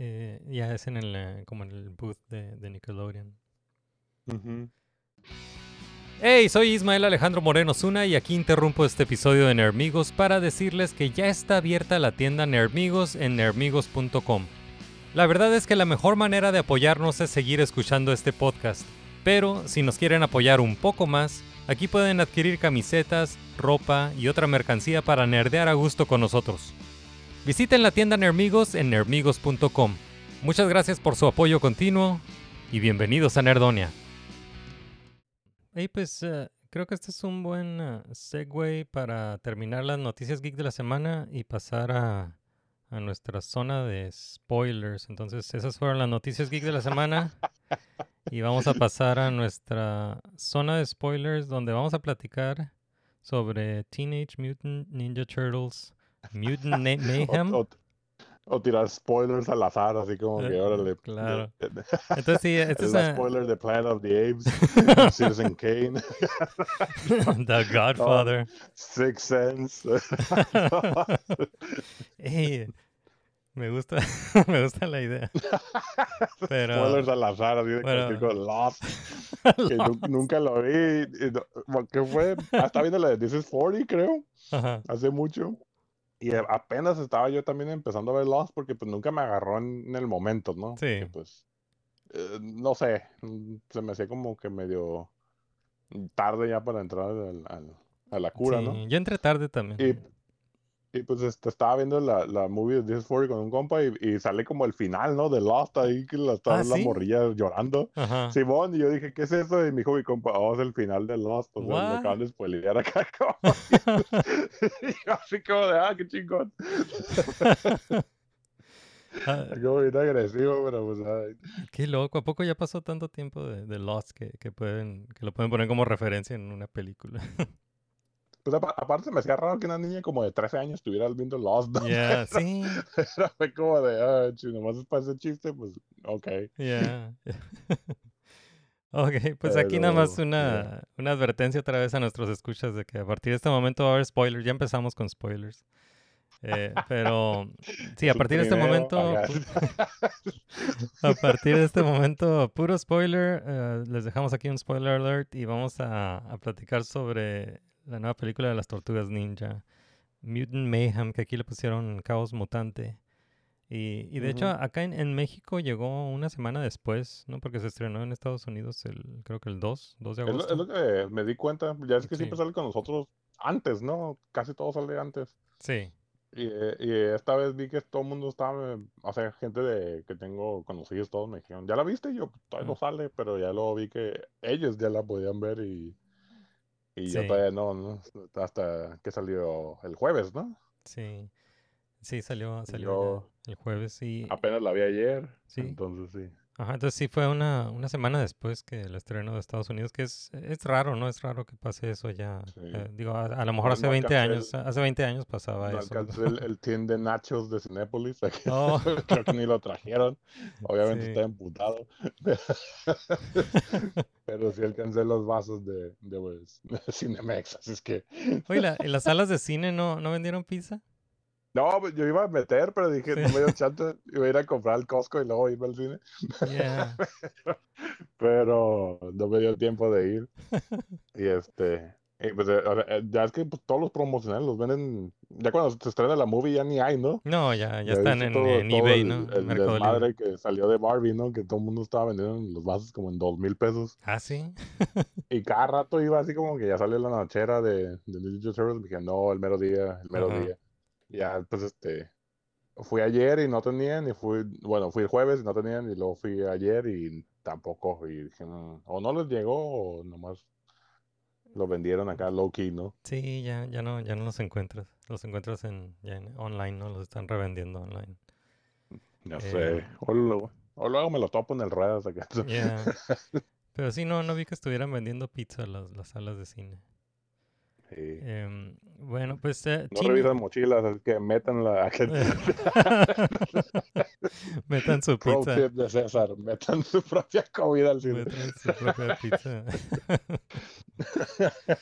Eh, ya es en el, eh, como en el booth de, de Nickelodeon. Hey, soy Ismael Alejandro Moreno Zuna y aquí interrumpo este episodio de Nermigos para decirles que ya está abierta la tienda Nermigos en nermigos.com. La verdad es que la mejor manera de apoyarnos es seguir escuchando este podcast, pero si nos quieren apoyar un poco más, aquí pueden adquirir camisetas, ropa y otra mercancía para nerdear a gusto con nosotros. Visiten la tienda Nermigos en nermigos.com. Muchas gracias por su apoyo continuo y bienvenidos a Nerdonia. Hey, pues eh, creo que este es un buen eh, segue para terminar las noticias geek de la semana y pasar a, a nuestra zona de spoilers. Entonces, esas fueron las noticias geek de la semana. Y vamos a pasar a nuestra zona de spoilers donde vamos a platicar sobre Teenage Mutant Ninja Turtles Mutant Mayhem. O, o- o tirar spoilers al azar, así como Eh, que órale. claro. Entonces, sí, este Es eh, spoiler de Planet of the Apes, Citizen Kane, The Godfather. Six Sense. Ey, me gusta, me gusta la idea. Pero Spoilers al azar, así de Bueno. cualquier cosa. Lost, que nu- nunca lo vi. y no- ¿Qué fue? Ah, estaba viendo la de This is 40, creo, Ajá. hace mucho. Y apenas estaba yo también empezando a ver Lost porque pues nunca me agarró en, el momento, ¿no? Sí. Porque, pues, eh, no sé, mm, se me hacía como que medio tarde ya para entrar al- al- a la cura, ¿no? Sí, Yo entré tarde también. Y, y pues este, estaba viendo la, la movie de This is 40 con un compa y, y sale como el final, ¿no? De Lost ahí que la, está Ah, la ¿sí? morrilla llorando. Ajá. Simón, y yo dije, ¿qué es eso? Y me dijo mi compa, oh, es el final de Lost. O sea, What? me acaban de spoilear acá. como- y yo así como de, ah, qué chingón. Ah, Como bien agresivo, pero pues, ay, qué loco. ¿A poco ya pasó tanto tiempo de, de Lost que, que pueden, que lo pueden poner como referencia en una película? Pues apa- aparte me hacía raro que una niña como de 13 años estuviera viendo Lost. ¿no? Sí. Fue como de, ah, si nomás es para ese chiste, pues, ok. Ya. Ok, pues aquí nada más una, una advertencia otra vez a nuestros escuchas de que a partir de este momento va a haber spoilers. Ya empezamos con spoilers. Eh, pero sí, a partir de este momento, a partir de este momento, puro spoiler. eh, les dejamos aquí un spoiler alert y vamos a, a platicar sobre la nueva película de las tortugas ninja. Mutant Mayhem, que aquí le pusieron Caos Mutante. Y, y de hecho, acá en, en México llegó una semana después, ¿no? Porque se estrenó en Estados Unidos el, creo que el 2, 2 de Es lo, agosto. es lo que me di cuenta. Ya es que Sí. siempre sale con nosotros antes, ¿no? Casi todo sale antes. Sí, Y, y esta vez vi que todo el mundo estaba, o sea, gente de que tengo conocidos, todos me dijeron, ¿ya la viste? Y yo, todavía no sale, pero ya luego vi que ellos ya la podían ver y, y yo todavía no, ¿no? Hasta que salió el jueves, ¿no? sí. Sí, salió, salió yo el jueves y... apenas la vi ayer, Sí. entonces sí. Ajá, entonces sí fue una, una semana después que el estreno de Estados Unidos, que es, es raro, ¿no? Es raro que pase eso ya. Sí. Eh, digo, a, a lo mejor No- hace no 20 alcancé años, el- hace 20 años pasaba No eso. alcancé el, el team de nachos de Cinépolis, Oh. creo que ni lo trajeron, obviamente Sí. está emputado, pero sí alcancé los vasos de, de pues, Cinemex, así es que... Oye, ¿la- ¿en las salas de cine no, no vendieron pizza? No, pues, yo iba a meter, pero dije, Sí. no me dio chance, iba a ir a comprar al Costco y luego irme al cine, Yeah. pero no me dio tiempo de ir. Y este, y pues, eh, eh, ya es que pues, todos los promocionales los venden, ya cuando se estrena la movie ya ni hay, ¿no? No, ya, ya Ya están en, todo- en todo eBay, el, ¿no? El Mercado Libre. desmadre que salió de Barbie, ¿no? Que todo el mundo estaba vendiendo los vasos como en dos mil pesos. Ah, sí. Y cada rato iba así como que ya salió la nochera de, de Ninja Turtles. Dije, no, el mero día, el mero Ajá. día. Ya, pues este. Fui ayer y no tenían, y fui, bueno, fui el jueves y no tenían, y luego fui ayer y tampoco. Y dije, "Mm, o no les llegó, o nomás lo vendieron acá low key, ¿no? Sí, ya, ya no, ya no los encuentras. Los encuentras en, ya en online, ¿no? Los están revendiendo online. Ya Eh. sé. O luego, o luego me lo topo en el ruedas acá. Yeah. Pero sí, no, no vi que estuvieran vendiendo pizza las, las salas de cine. Sí. Em, bueno, pues... eh, No revisan mochilas, así que métanla. Metan su Pro pizza. tip de César, metan su propia comida al cine. Metan su propia pizza.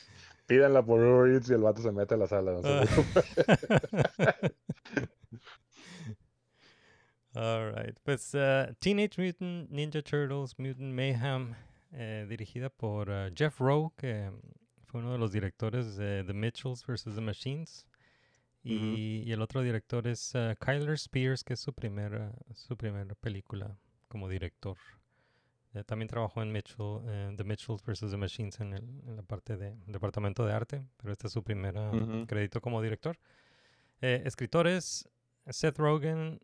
Pídanla por Uber Eats y el vato se mete a la sala. no Ah. All right. Pues uh, Teenage Mutant Ninja Turtles Mutant Mayhem, eh, dirigida por uh, Jeff Rowe, que fue uno de los directores de The Mitchells vs. The Machines. Y, y el otro director es uh, Kyler Spears, que es su primera, su primera película como director. Eh, también trabajó en Mitchell, eh, The Mitchells vs. The Machines en, el- en la parte de departamento de arte, pero este es su primer uh, crédito como director. Eh, escritores Seth Rogen,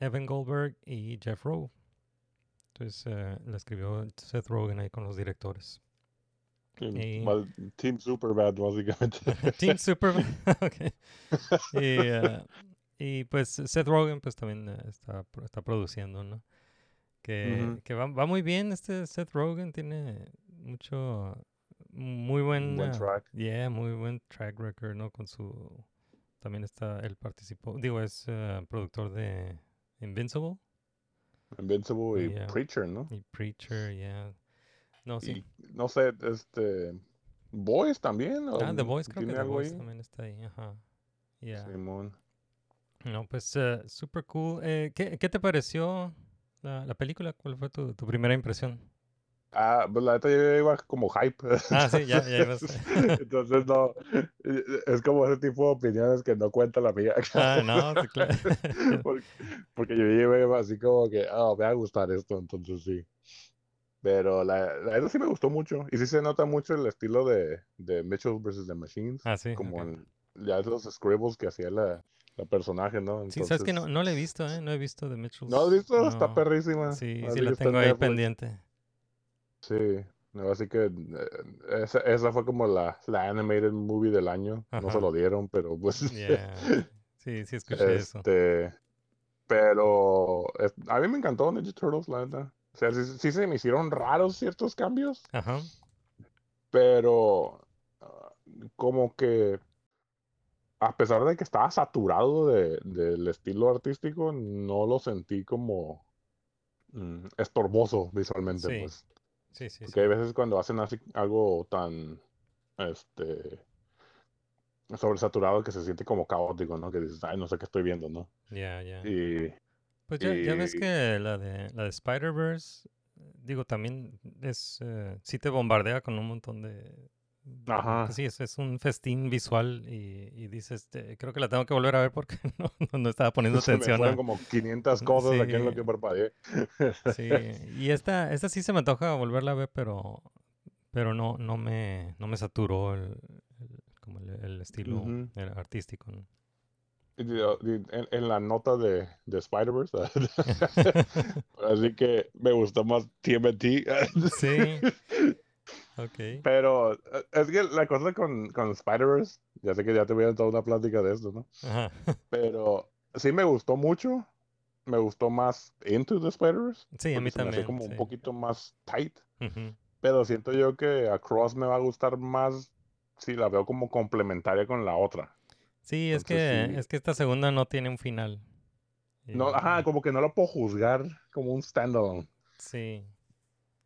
Evan Goldberg y Jeff Rowe. Entonces la escribió Seth Rogen ahí con los directores. Y- Team Superbad, básicamente. Team Superman. ok. Y, eh, y pues Seth Rogen pues también eh, está, está produciendo, ¿no? Que, que va, va muy bien este Seth Rogen, tiene mucho, muy buen, Buen eh, track. yeah, muy buen track record, ¿no? Con su, también está, él participó, digo, es productor de Invincible Invincible y Yeah. Preacher, ¿no? y Preacher, yeah. No, sí. Y no sé, este. Boys también. ¿o Ah, The Voice, creo que ¿Tiene The ahí? también está ahí, ajá. Yeah. Simón. No, pues eh, super cool. Eh, ¿qué, qué te pareció la, la película? ¿Cuál fue tu, tu primera impresión? Ah, pues la neta yo iba como hype. Ah, sí, ya- ya ibas. Entonces, no. Es como ese tipo de opiniones que no cuenta la mía. Ah, no, sí, claro. porque, porque yo iba así como que, ah, me va a gustar esto, entonces sí. Pero la, la verdad sí me gustó mucho. Y sí se nota mucho el estilo de, de Mitchell vs. The Machines. Ah, sí. como ok. en ya los scribbles que hacía la, la personaje, ¿no? Sí, sabes que no, Entonces- no la he visto, ¿eh? No he visto The Mitchells. ¿No has visto? Está perrísima. Sí, Así sí la tengo ahí pendiente. Sí, no, así que eh, esa, esa fue como la, la animated movie del año. No se lo dieron, pero pues. Yeah. Sí, sí escuché eso. este, pero es- a mí me encantó Ninja Turtles, la neta. O sea, sí, sí se me hicieron raros ciertos cambios, Ajá. pero ah, como que a pesar de que estaba saturado de, del estilo artístico, no lo sentí como mm, estorboso visualmente, Sí, pues. Sí, sí, Porque sí. hay veces cuando hacen así algo tan este sobresaturado que se siente como caótico, ¿no? Que dices, ay, no sé qué estoy viendo, ¿no? Ya, ya. Y Pues ya, ya ves que la de, la de Spider-Verse, digo, también es, eh, sí te bombardea con un montón de, Ajá. sí, es, es un festín visual y, y dices, este, creo que la tengo que volver a ver porque no, no, no estaba poniendo Se me atención. fueron a- como 500 cosas aquí en lo Sí. que parpadeé. Sí, y esta, esta sí se me antoja volverla a ver, pero, pero no, no me, no me saturó el, el- como el, el estilo artístico. ¿no? En, en la nota de, de Spider-Verse, así que me gustó más TMT. Sí. Ok. Pero eh, es que la cosa con, con Spider-Verse, ya sé que ya te voy a dar una plática de esto, ¿no? Ajá. Pero sí me gustó mucho. Me gustó más Into the Spider-Verse. Sí, a mí se me también. como un poquito más tight. Pero siento yo que Across me va a gustar más si la veo como complementaria con la otra. Sí, es que, sí. es que esta segunda no tiene un final. No, ajá, como que no lo puedo juzgar como un standalone. Sí.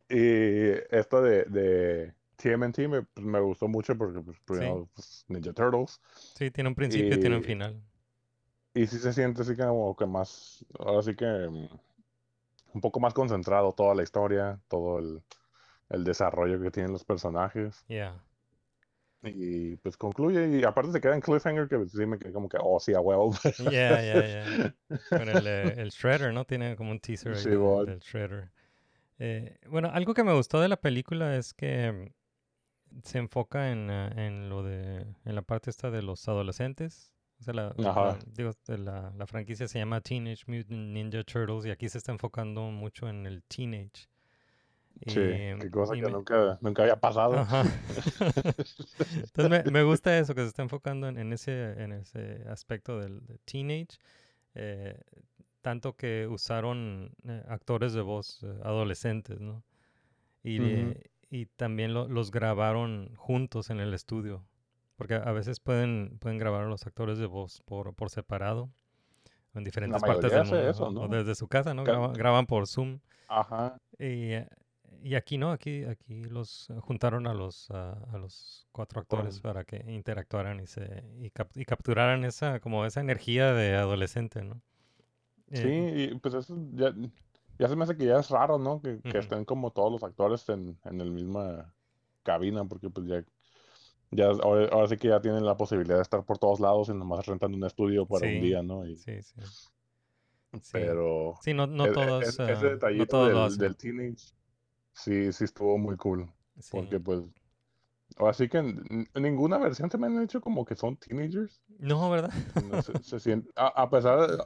Y esto de, de TMNT me, pues, me gustó mucho porque, pues, primero, pues, Ninja Turtles. Sí, tiene un principio y tiene un final. Y sí se siente así como que más, ahora sí que mm, un poco más concentrado toda la historia, todo el, el desarrollo que tienen los personajes. Yeah. Y pues concluye y aparte se queda en cliffhanger que sí me quedé como que, oh, sí, a huevo. Yeah, yeah, yeah. Con el, eh, el Shredder, ¿no? Tiene como un teaser ahí Sí, bon. del Shredder. Eh, bueno, algo que me gustó de la película es que mm, se enfoca en, eh, en lo de, en la parte esta de los adolescentes. O sea, la, digo, la, la franquicia se llama Teenage Mutant Ninja Turtles y aquí se está enfocando mucho en el teenage. Sí, Y- qué cosa que me- nunca, nunca había pasado. Ajá. Entonces me, me gusta eso, que se está enfocando en, en ese, en ese aspecto del de teenage. eh, tanto que usaron eh, actores de voz eh, adolescentes, ¿no? Y, y también lo- los grabaron juntos en el estudio. Porque a veces pueden, pueden grabar a los actores de voz por, por separado. En diferentes partes del mundo. eso, o- ¿no? O desde su casa, ¿no? Ca- Graba- graban por Zoom. Ajá. Y, y aquí no, aquí, aquí los eh, juntaron a los, a, a los cuatro actores para que interactuaran y se y, cap- y capturaran esa como esa energía de adolescente, ¿no? Sí, Eh, y pues eso ya, ya se me hace que ya es raro, ¿no? Que, estén como todos los actores en, en la misma cabina, porque pues ya, ya ahora, ahora sí que ya tienen la posibilidad de estar por todos lados y nomás rentan un estudio para Sí, un día, ¿no? Y, sí, sí. Sí. pero Sí, no, no e- e- todos, es- ah, ese no detallito todos lo del, del teenage, sí, sí estuvo muy cool, Sí. porque pues, ahora sí que en, en ninguna versión te me han hecho como que son teenagers. No, ¿verdad? No se, se siente, a, a pesar, de-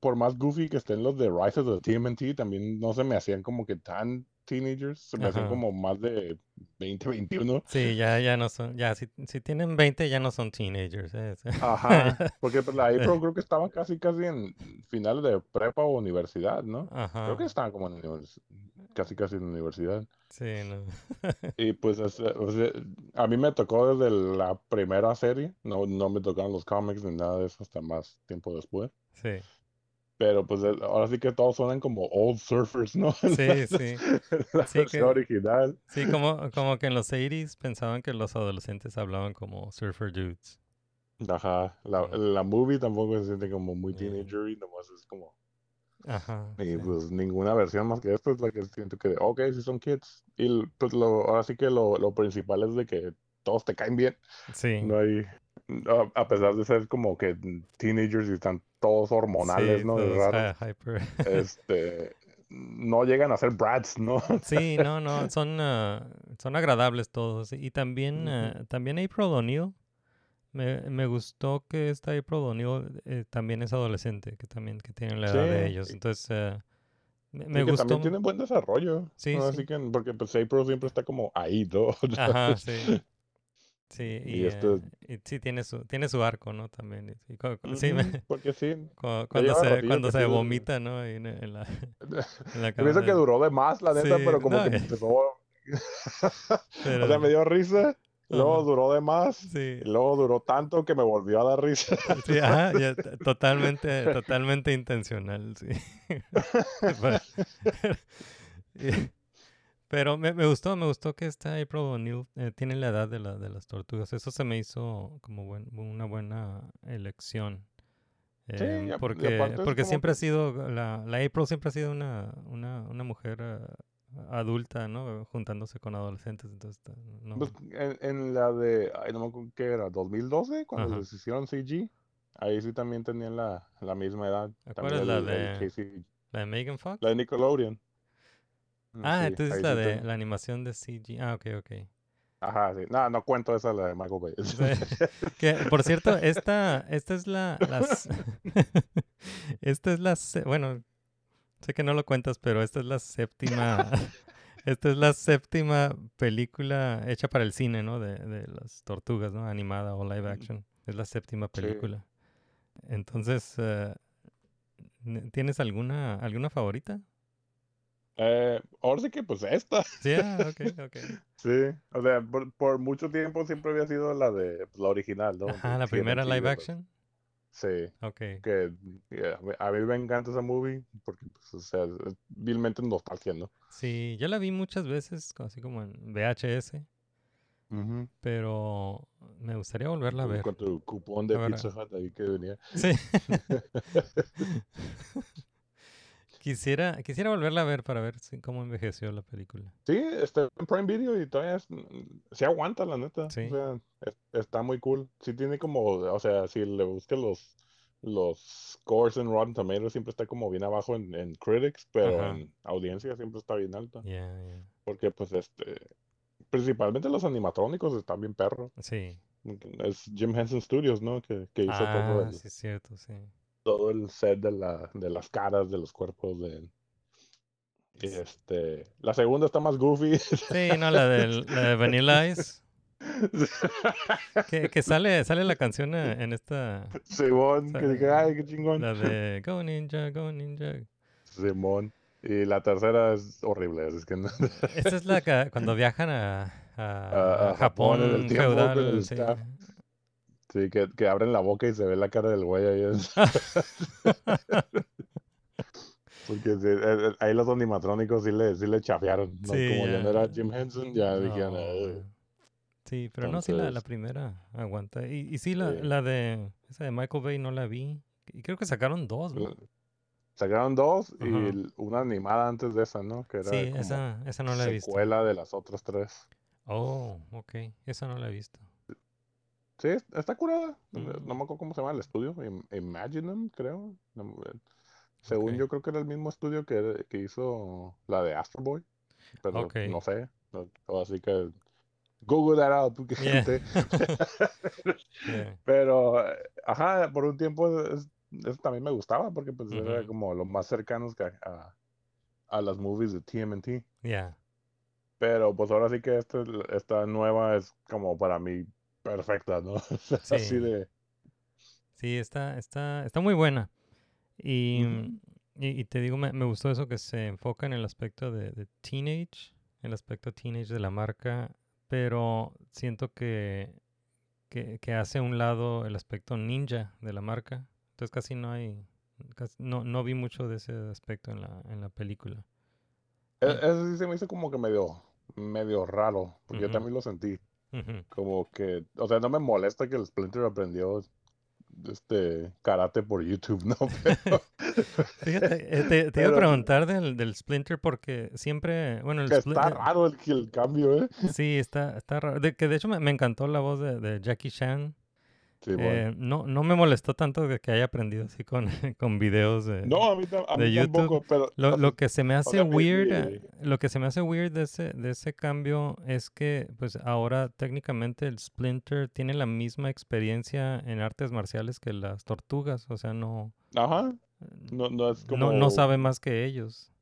por más goofy que estén los de Rise of the TMNT, también no se me hacían como que tan teenagers, se me Ajá. como más de 20, 21. Sí, ya, ya no son, ya si, si tienen 20 ya no son teenagers. eh. Ajá, porque pues, la April creo que estaba casi, casi en finales de prepa o universidad, ¿no? Creo que Ajá, estaba como en casi, casi en universidad. sí, no. Y pues es- o sea, a mí me tocó desde la primera serie, no, no me tocaron los cómics ni nada de eso hasta más tiempo después. Sí, Pero pues el- ahora sí que todos suenan como old surfers, ¿no? Sí, la- sí. la Sí, versión que- original. Sí, como, como que en los 80s pensaban que los adolescentes hablaban como surfer dudes. Ajá. La, Mm. la movie tampoco se siente como muy Mm. teenager y nomás es como. Ajá. Y sí. pues ninguna versión más que esta es la que siento que, ok, sí son kids. Y pues lo, ahora sí que lo, lo principal es de que todos te caen bien. Sí. No hay. A, pesar de ser como que teenagers y están todos hormonales, sí, ¿no? Es todos raro. hy- hyper. Este. No llegan a ser brats, ¿no? Sí, no, no, son, ah, son agradables todos. Y también, ah, también April O'Neil. Me, me gustó que esta April O'Neil eh, también es adolescente, que también que tiene la edad de ellos. Entonces, ah, me, Y me que gustó. también tienen buen desarrollo. Sí, Así sí. que, porque pues April siempre está como ahí, ¿no? Ajá, sí. Sí, Y y, esto- eh, y sí tiene su, tiene su arco, ¿no? También. y- sí, me- Porque sí. cu- cuando se, cuando se vomita, ¿no? Ahí en, en la, en la pienso que duró de más, la neta, Sí, pero como no, que que- empezó. O Pero- sea, me dio risa, luego duró de más, Sí. y luego duró tanto que me volvió a dar risa. Sí, ajá, ya totalmente, totalmente intencional, sí. Pero- me, me gustó, me gustó que esta April O'Neil eh, tiene la edad de, la, de las tortugas. Eso se me hizo como buen- una buena elección. Sí, Em, porque porque como siempre ha sido, la, la April siempre ha sido una, una, una mujer ah, adulta, ¿no? Juntándose con adolescentes, entonces no. Pues, en, en la de, ay, no me acuerdo qué era, 2012, cuando Ajá. les hicieron CG, ahí sí también tenían la, la misma edad. ¿Cuál es la el- de- ¿La de Megan Fox? la de Nickelodeon. Mm, Ah, sí, entonces ahí la sí de la animación de CG. Ah, ok, ok. Ajá, sí. No, no cuento esa, la de Michael Bay. Sí. Que, por cierto, esta, esta es la, las, esta es la, bueno, sé que no lo cuentas, pero esta es la séptima, esta es la séptima película hecha para el cine, ¿no? De, de las tortugas, ¿no? Animada o live action. Es la séptima película. Entonces, n- ¿tienes alguna, alguna favorita? Eh, ahora sí que pues esta. Sí, ah, ok, ok. Sí, o sea, por, por mucho tiempo siempre había sido la de pues, la original, ¿no? Ajá, la primera live action. Sí, Ok. que yeah, a mí me encanta esa movie porque, pues, o sea, es vilmente nostalgia, ¿no? Sí, yo la vi muchas veces, así como en VHS, pero me gustaría volverla a ver. Con tu cupón de Pizza Hut ahí que venía. Sí. quisiera, quisiera volverla a ver para ver si- cómo envejeció la película. Sí, está en Prime Video y todavía es- se aguanta, la neta. Sí. O sea, es- está muy cool. Sí tiene como, o sea, si le buscas los, los scores en Rotten Tomatoes, siempre está como bien abajo en, en Critics, pero Ajá. en audiencia siempre está bien alta. Ya, ya. Porque, pues, este, principalmente los animatrónicos están bien perros. Sí. Es Jim Henson Studios, ¿no? Que, que hizo todo Ah, el, sí, es cierto, sí. Todo el set de, la, de las caras, de los cuerpos de... Este, la segunda está más goofy. Sí, no, la, de Vanilla Ice. Que, que sale, sale la canción eh, en esta. Simón, que dije, ay, qué chingón. La de Go Ninja, Go Ninja. Simón. Y la tercera es horrible, así que no. Esta es la que cuando viajan a, a- A- a a Japón en el Japón tiempo con feudal. el sí. Sí, que, que abren la boca y se ve la cara del güey ahí. Porque sí, eh, eh, ahí los animatrónicos sí le, sí le chafearon. ¿no? Sí, Como ya no era Jim Henson, ya dijeron, No, "Ay". Sí, pero no, sí, la, la primera aguanta. Y, y sí, la, Sí. la de esa de Michael Bay no la vi. Y creo que sacaron dos, ¿no? Sacaron dos y Ajá. una animada antes de esa, ¿no? Que era Sí, esa, esa no la he visto. secuela de las otras tres. Oh, ok. Esa no la he visto. Sí, es- está curada. No me- Mm. No me acuerdo cómo se llama el estudio. Im- Imaginum, creo. Según yo creo que era el mismo estudio que, que hizo la de Astro Boy. Pero no sé. así que Google that out. porque Yeah. gente- Yeah. Pero, ajá, por un tiempo es- eso también me gustaba porque pues era como lo más cercanos a, a, las movies de TMNT. Yeah. Pero pues ahora sí que esta, esta nueva es como para mí perfecta, ¿no? Así Sí. de... Sí, está, está, está muy buena. Y, y, y te digo, me, me gustó eso que se enfoca en el aspecto de, de teenage, el aspecto teenage de la marca, pero siento que, que, que hace a un lado el aspecto ninja de la marca. Entonces casi no hay, casi- no, no vi mucho de ese aspecto en la, en la película. E- Eso sí se me hizo como que medio, medio raro, porque yo también lo sentí. Como que, o sea, no me molesta que el Splinter aprendió este karate por YouTube, ¿no? Pero Fíjate, eh, te, te iba a preguntar del, del Splinter porque siempre, bueno, el que está raro el, el cambio, ¿eh? Sí, está, está raro. De, que de hecho me, me encantó la voz de, de Jackie Chan. Sí, bueno. Eh, no, no me molestó tanto de que haya aprendido así con, con videos de... No, a mí, de YouTube, tampoco, pero... Lo, lo que se me hace weird, eh, lo que se me hace weird de ese, de ese cambio es que pues ahora técnicamente el Splinter tiene la misma experiencia en artes marciales que las tortugas, o sea, no, Ajá, no, no es como... no, no sabe más que ellos.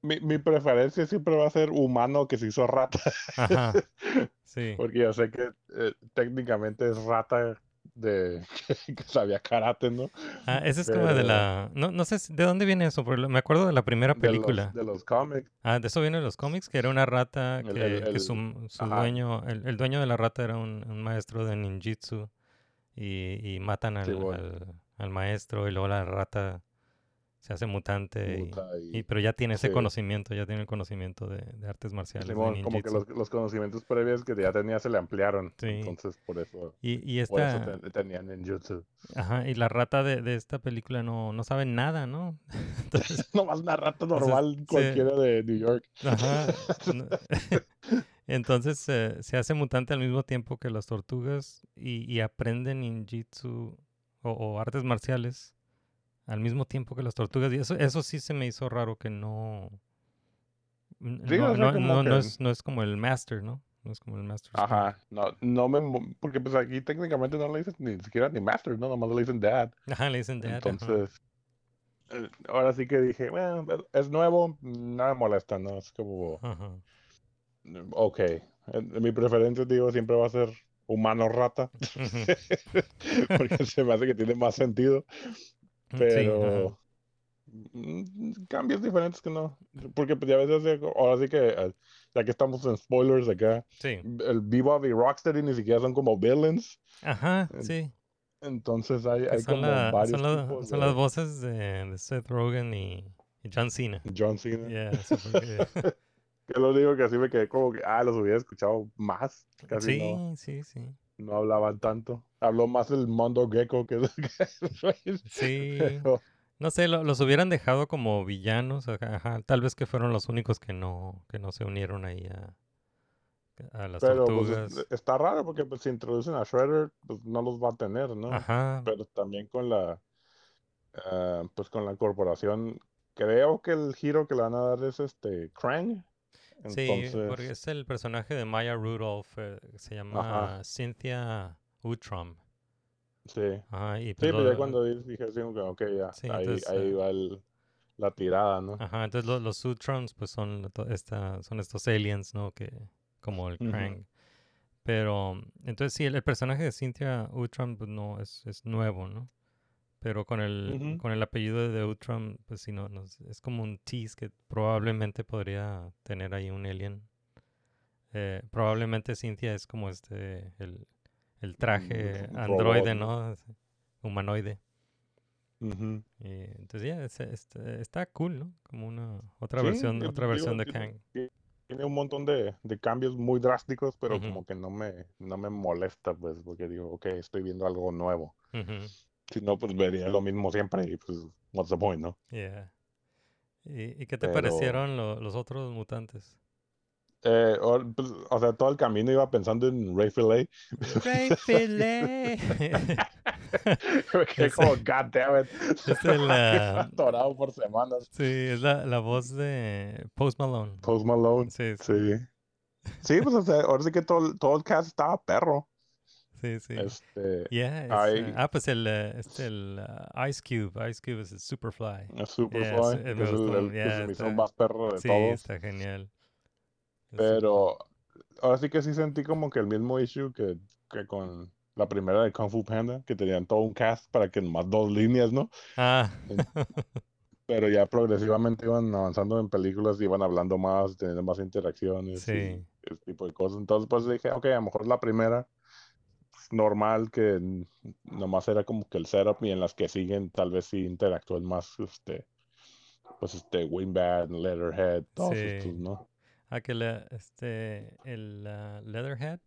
Mi, mi preferencia siempre va a ser humano que se hizo rata, Ajá, sí. porque yo sé que eh, técnicamente es rata de que sabía karate, ¿no? Ah, ese es como de la... No, no sé si- de dónde viene eso, pero me acuerdo de la primera De los- película. De los, cómics. Ah, de eso vienen los cómics, que era una rata que, el- que el- su, su dueño, el, el dueño de la rata era un, un maestro de ninjitsu y, y matan al, Sí, bueno. al, al maestro y luego la rata se hace mutante, y- Muta y, y- pero ya tiene ese sí. conocimiento, ya tiene el conocimiento de, de artes marciales. de Simón, como que los, los conocimientos previos que ya tenía se le ampliaron. Sí. Entonces, por eso, Y, y por eso esta, te- tenía ninjutsu. ajá, y la rata de, de esta película no, no sabe nada, ¿no? Entonces, Nomás una rata normal sí. cualquiera de New York. Ajá. Entonces eh, se hace mutante al mismo tiempo que las tortugas y, y aprende ninjitsu o, o artes marciales al mismo tiempo que las tortugas. Y eso, eso sí se me hizo raro que no. Sí, no, no- es, no es como el Master, ¿no? No es como el Master. Ajá, no, no me, porque pues aquí técnicamente no le dicen ni siquiera ni master, ¿no? Nomás le dicen dad. Ajá, le dicen dad. Entonces, eh, ahora sí que dije, bueno, es- es nuevo, me molesta, ¿no? Es como, Ajá. ok, mi preferencia, digo, siempre va a ser humano rata, porque se me hace que tiene más sentido, pero mm, cambios diferentes que no, porque pues ya a veces, ahora sí que, eh, ya que estamos en spoilers acá, Sí. el Bebop y Rocksteady ni siquiera son como villains, Ajá, sí. entonces hay, hay como la- varios son, la- tipos son de las voces de, de Seth Rogen y, y John Cena. John Cena. Yeah, porque- Que lo digo que así me quedé como que, ah, los hubiera escuchado más. Casi sí, no, sí, sí. no hablaban tanto. Habló más el Mondo Gecko que Sí. Pero, No sé, lo- los hubieran dejado como villanos, ajá, Tal vez que fueron los únicos que no, que no se unieron ahí a, a las pero, pues, tortugas. es- está raro porque pues, si introducen a Shredder, pues no los va a tener, ¿no? Ajá. Pero también con la, ah, pues con la corporación, creo que el giro que le van a dar es este Krang. Sí, porque es el personaje de Maya Rudolph, eh, se llama Cynthia Utrom. sí. Ajá, y Sí, pues pero lo- ya cuando di- dije así, ok, ya, Sí, ahí, entonces, ahí eh, va el- la tirada, ¿no? Ajá, entonces lo- los Utroms pues son, esta, son estos aliens, ¿no? Que, como el. Krang. Pero, entonces sí, el, el personaje de Cynthia Utrom pues no, es, es nuevo, ¿no? Pero con el, con el apellido de Utrom, pues sí, no, no es- es como un tease que probablemente podría tener ahí un alien. Eh, probablemente Cynthia es como este, el, el traje un androide, robot, ¿no? Humanoide. Y entonces ya, es- es- está cool, ¿no? Como una otra Sí, versión, otra digo, versión de Kang. ti- Tiene un montón de, de cambios muy drásticos, pero como que no me, no me molesta, pues, porque digo, ok, estoy viendo algo nuevo. Si no, pues vería lo mismo siempre y pues, what's the point, ¿no? yeah. ¿Y, y qué te Pero- parecieron lo- los otros mutantes? Eh, o, pues, o sea, todo el camino iba pensando en Ray Fillet. Ray Filet. Me quedé Ese- como, God damn it. Es el, Atorado por semanas. sí, es la, la voz de Post Malone. Post Malone. Sí, sí, Sí. Sí, pues, o sea, ahora sí que todo, todo el cast estaba perro. sí. sí. Este, Yeah, es, hay- ah, pues el, eh, este, el ah, Ice Cube. Ice Cube es el Superfly. Superfly, Yeah, sí, es el, el que yeah, se me hizo está- el más perro de Sí, todos. está genial. Pero ahora sí que sí sentí como que el mismo issue que, que con la primera de Kung Fu Panda, que tenían todo un cast para que nomás dos líneas, ¿no? Ah, Pero ya progresivamente iban avanzando en películas, iban hablando más, teniendo más interacciones Sí. y ese tipo de cosas. Entonces pues dije, ok, a lo mejor la primera pues, normal que nomás era como que el setup y en las que siguen tal vez sí interactúen más, este, pues este, Wingbat, Leatherhead, todos estos, Sí. ¿no? Ah, que la- este, el Leatherhead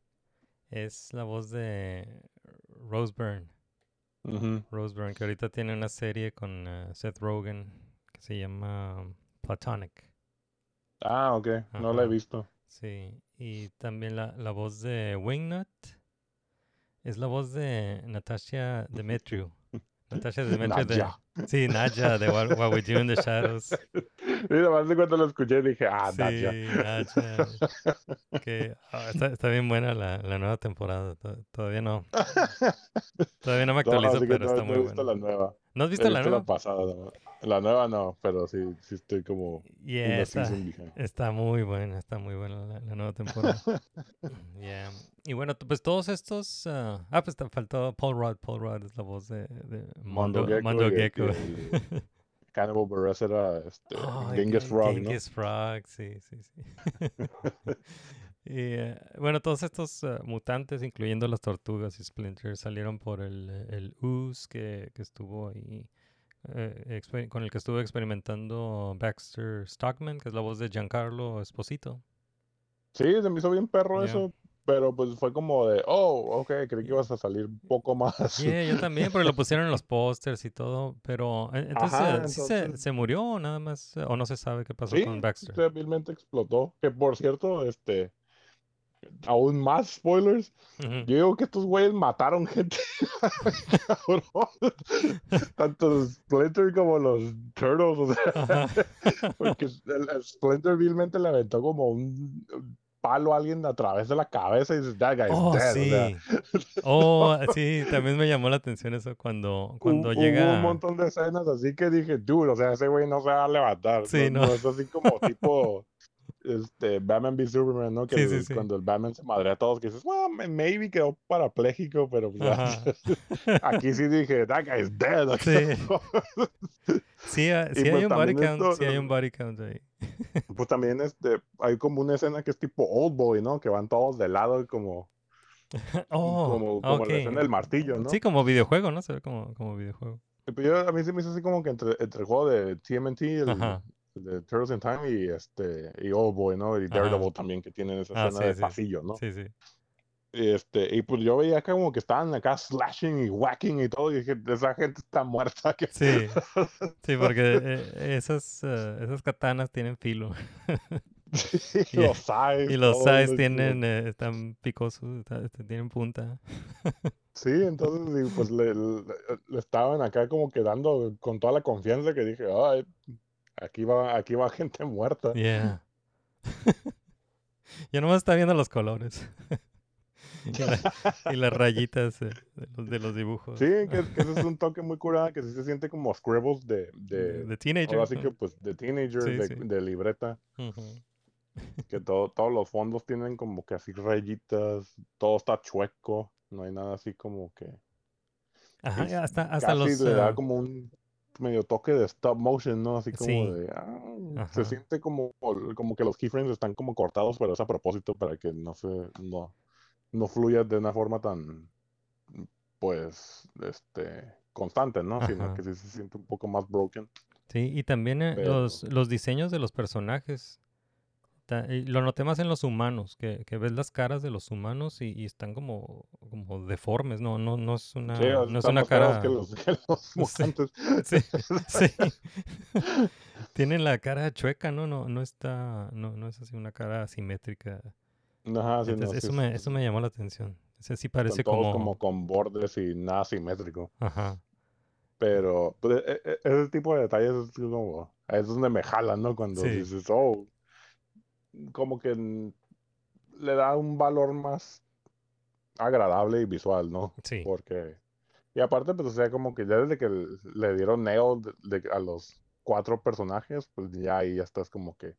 es la voz de Rose Byrne. Rose Byrne, que ahorita tiene una serie con ah, Seth Rogen que se llama Platonic. Ah, ok, no la he visto. Sí, y también la, la voz de Wingnut es la voz de Natasha Demetriou. Natasha Demetriou de... Sí, Nadja de What, What We Do in the Shadows. Sí, además de cuando lo escuché dije, ah, Sí, Nadja. Nadja. Que ah, está, está bien buena la, la nueva temporada. to- Todavía no. Todavía no me No, actualizo, que pero no, está no muy buena. la nueva. ¿No has He visto la visto nueva? la pasada. ¿no? La nueva no, pero sí, sí estoy como Yeah, está, está muy buena, está muy buena la, la nueva temporada. Yeah. Y bueno, pues todos estos... ah, ah, pues te faltó Paul Rudd. Paul Rudd es la voz de, de Mondo, Mondo Gecko Cannibal Buress era este, Oh, Genghis Gen- Frog, ¿no? Genghis Frog, sí, sí, sí. y eh, bueno, todos estos eh, mutantes, incluyendo las tortugas y Splinter, salieron por el, el ooze que, que estuvo ahí eh, con el que estuvo experimentando Baxter Stockman, que es la voz de Giancarlo Esposito. Sí, se me hizo bien perro eso, pero pues fue como de, oh, ok, creí que ibas a salir un poco más. Yeah, yo también, porque lo pusieron en los pósters y todo, pero eh, entonces, Ajá, eh, ¿sí se, se murió o nada más, eh, o no se sabe qué pasó Sí, con Baxter? débilmente explotó. Que por cierto, este, aún más spoilers. Ujú. Yo digo que estos güeyes mataron gente. Tanto Splinter como los Turtles. O sea, porque el, el Splinter vilmente le aventó como un palo a alguien a través de la cabeza y dices, that guy's Oh, dead. o sí. sea, Oh, sí, también me llamó la atención eso cuando, cuando hu- llega... Hubo un montón de escenas así que dije, dude, o sea, ese güey no se va a levantar. Sí, no, no. es así como tipo este, Batman v Superman, ¿no? Que Sí, el- sí, sí. cuando el Batman se madrea a todos, que dices, well, ma- maybe quedó parapléjico, pero pues, aquí sí dije, that guy's dead. Sí. Sí, ah, Y sí hay pues un body también count, esto- sí hay un body count ahí. pues también este, hay como una escena que es tipo Old Boy, ¿no? Que van todos de lado y como, Oh, como, como ok. la escena del martillo, ¿no? Sí, como videojuego, ¿no? Se ve como, como videojuego. Y yo- a mí se me hizo así como que entre, entre el juego de TMNT, Ajá. el de Turtles in Time y este y Old Boy, ¿no? Y Ajá. Daredevil también que tienen esa Ah, escena sí, de sí. pasillo, ¿no? Sí, sí. Y este, y pues yo veía acá como que estaban acá slashing y whacking y todo, y dije, esa gente está muerta. que Sí, sí, porque eh, esas, eh, esas katanas tienen filo. Sí, Y- los size, Y los ¿no? tienen, eh, están picosos, está- este, tienen punta. Sí, entonces pues le, le- le estaban acá como que dando con toda la confianza que dije, ay, aquí va, aquí va gente muerta. Yeah. Yo nomás estaba viendo los colores. y, la- y las rayitas eh, de, los, de los dibujos. Sí, que, que ese es un toque muy curado, que sí se siente como scribbles de, De, de, teenager. ahora sí que pues de teenager, Sí, de, sí. de libreta, que todo, todos los fondos tienen como que así rayitas, todo está chueco, no hay nada así como que Ajá, hasta, hasta casi los... le da ah, como un medio toque de stop motion, ¿no? Así como Sí. de, ah, se siente como, como que los keyframes están como cortados, pero es a propósito para que no se, no, no fluya de una forma tan, pues, este, constante, ¿no? Sino que sí se siente un poco más broken. Sí, y también eh, Pero- los, los diseños de los personajes. Ta- lo noté más en los humanos, que, que ves las caras de los humanos y, y están como, como deformes, no, no, no es una, Sí, no es una cara. que los, que los. Sí, sí. Tienen la cara chueca, ¿no? No, no está, no, no es así una cara asimétrica. Ajá, sí, no, Entonces, sí, eso me, eso me llamó la atención. Ese sí están parece todos como, como con bordes y nada simétrico. ajá, Pero pues, e- e- ese tipo de detalles es como, es donde me jalan, ¿no? Cuando dices, oh, como que le da un valor más agradable y visual, ¿no? sí, Porque, y aparte, pues, o sea, como que ya desde que le dieron Neo de- de- a los cuatro personajes, pues ya ahí ya estás como que,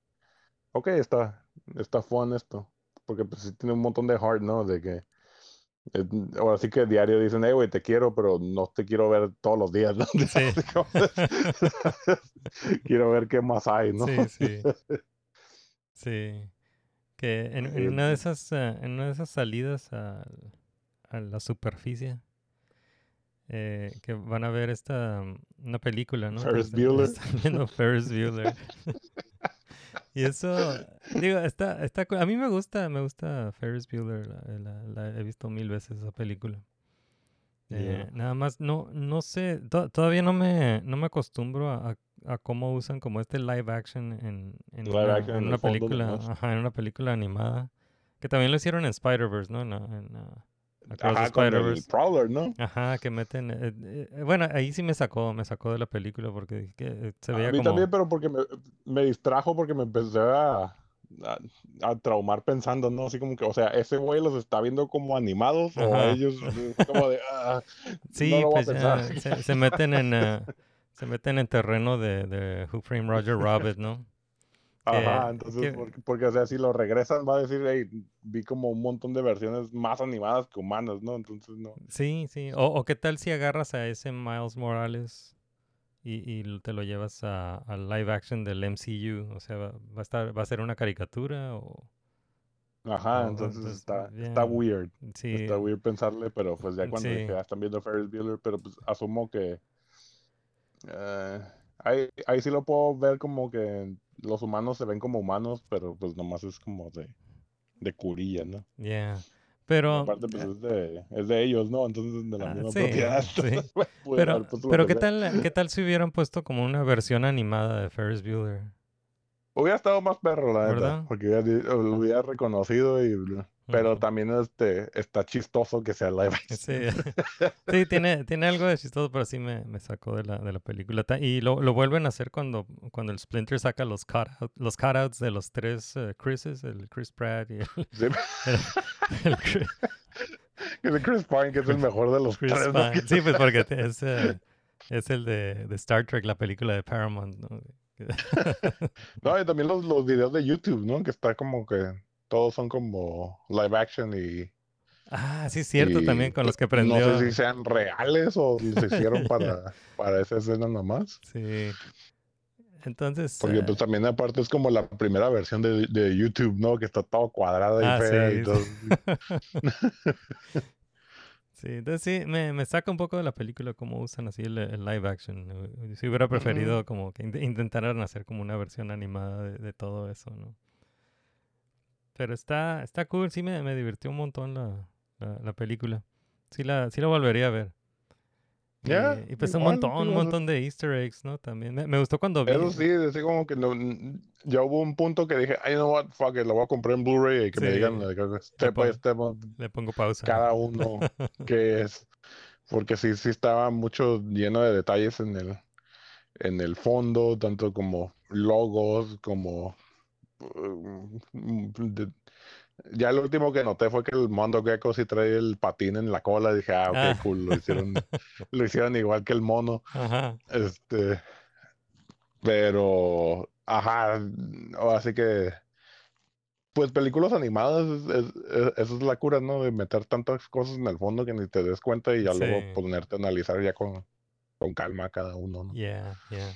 ok, está, está fun esto. Porque pues sí tiene un montón de heart, ¿no? De que, eh, ahora sí que diario dicen, hey, güey, te quiero, pero no te quiero ver todos los días, ¿no? Sí. Quiero ver qué más hay, ¿no? sí, sí. Sí. Que en, en una de esas, eh, en una de esas salidas a, a la superficie, eh, que van a ver esta, mm, una película, ¿no? Ferris Bueller. Están viendo Ferris Bueller. y eso, digo, está, está, a mí me gusta, me gusta Ferris Bueller, la, la- la he visto mil veces esa película. Eh, Yeah. nada más, no, no sé, to- todavía no me, no me acostumbro a, a- cómo usan como este live action en, en Live una, action en en una película, ajá, en una película animada, que también lo hicieron en Spider-Verse, ¿no? En, Across Ajá, con el. Prowler, ¿no? Ajá, que meten, eh, eh, bueno, ahí sí me sacó, me sacó de la película porque que eh, se veía A mí como, también, pero porque me, me distrajo porque me empecé a, a, a traumar pensando, ¿no? Así como que, o sea, ese güey los está viendo como animados o ellos como de, ah, sí, no lo voy a pues ya se, se meten en, eh, se meten en terreno de, de Who Framed Roger Rabbit, ¿no? Ajá, entonces, que- porque, porque, o sea, si lo regresan va a decir, hey, vi como un montón de versiones más animadas que humanas, ¿no? Entonces, no. Sí, sí. O, o qué tal si agarras a ese Miles Morales y, y te lo llevas a, al live action del MCU? O sea, va, va a estar, va a ser una caricatura o Ajá, entonces entonces, está, ya. está weird. sí. Está weird pensarle, pero pues ya cuando Sí. dije, "Ah, están viendo Ferris Bueller, pero pues asumo que eh, ahí, ahí sí lo puedo ver como que los humanos se ven como humanos, pero pues nomás es como de, de curilla, ¿no? Yeah. Pero, Aparte, pues es de, es de ellos, ¿no? Entonces de la Ah, misma sí, propiedad. sí. entonces, pues, pero, pero ¿qué sea. tal, ¿qué tal si hubieran puesto como una versión animada de Ferris Bueller? Hubiera estado más perro, la ¿Verdad? verdad, porque hubiera, lo hubiera reconocido y... Pero Ujú. también este, está chistoso que sea live. Sí, sí tiene, tiene algo de chistoso, pero sí me, me sacó de la, de la película. Y lo, lo vuelven a hacer cuando, cuando el Splinter saca los, cutout- los cutouts de los tres eh, Chris's, el Chris Pratt y el, Sí, el Chris, que es Chris Pine, que es el mejor de los Chris tres. Pine. Sí, pues porque es, eh, es el de, de Star Trek, la película de Paramount. ¿no? No, y también los, los videos de YouTube, ¿no? Que está como que todos son como live action y... Ah, sí, es cierto, y, también con los que pues, prendió. No sé si sean reales o los hicieron para, para esa escena nomás. Sí. Entonces. Porque eh, pues también aparte es como la primera versión de, de YouTube, ¿no? Que está todo cuadrada y Ah, fea sí, y todo. Sí, entonces sí, me, me saca un poco de la película cómo usan así el, el live action. ¿no? Si hubiera preferido como que int- intentaran hacer como una versión animada de, de todo eso, ¿no? Pero está, está cool, sí me, me divirtió un montón la, la, la película. Sí la, sí la volvería a ver. Y- Ya, y, pues un montón, un montón de easter eggs, ¿no? También. Me, me gustó cuando vi. Eso sí, así como que no, n- ya hubo un punto que dije, ay, know what, fuck it, lo voy a comprar en Blu-ray y que me digan step by step Le pongo pausa. cada uno que es. Porque sí, sí estaba mucho lleno de detalles en el, en el fondo, tanto como logos, como... mm, de- ya lo último que noté fue que el Mondo Gecko sí trae el patín en la cola. Dije, ah, ok, Ah. cool, lo hicieron, lo hicieron igual que el mono. Ajá. Este, pero, ajá, así que, pues películas animadas, es, es- es- eso es la cura, ¿no? De meter tantas cosas en el fondo que ni te des cuenta y ya Sí. luego ponerte a analizar ya con, con calma cada uno, ¿no? Yeah, yeah.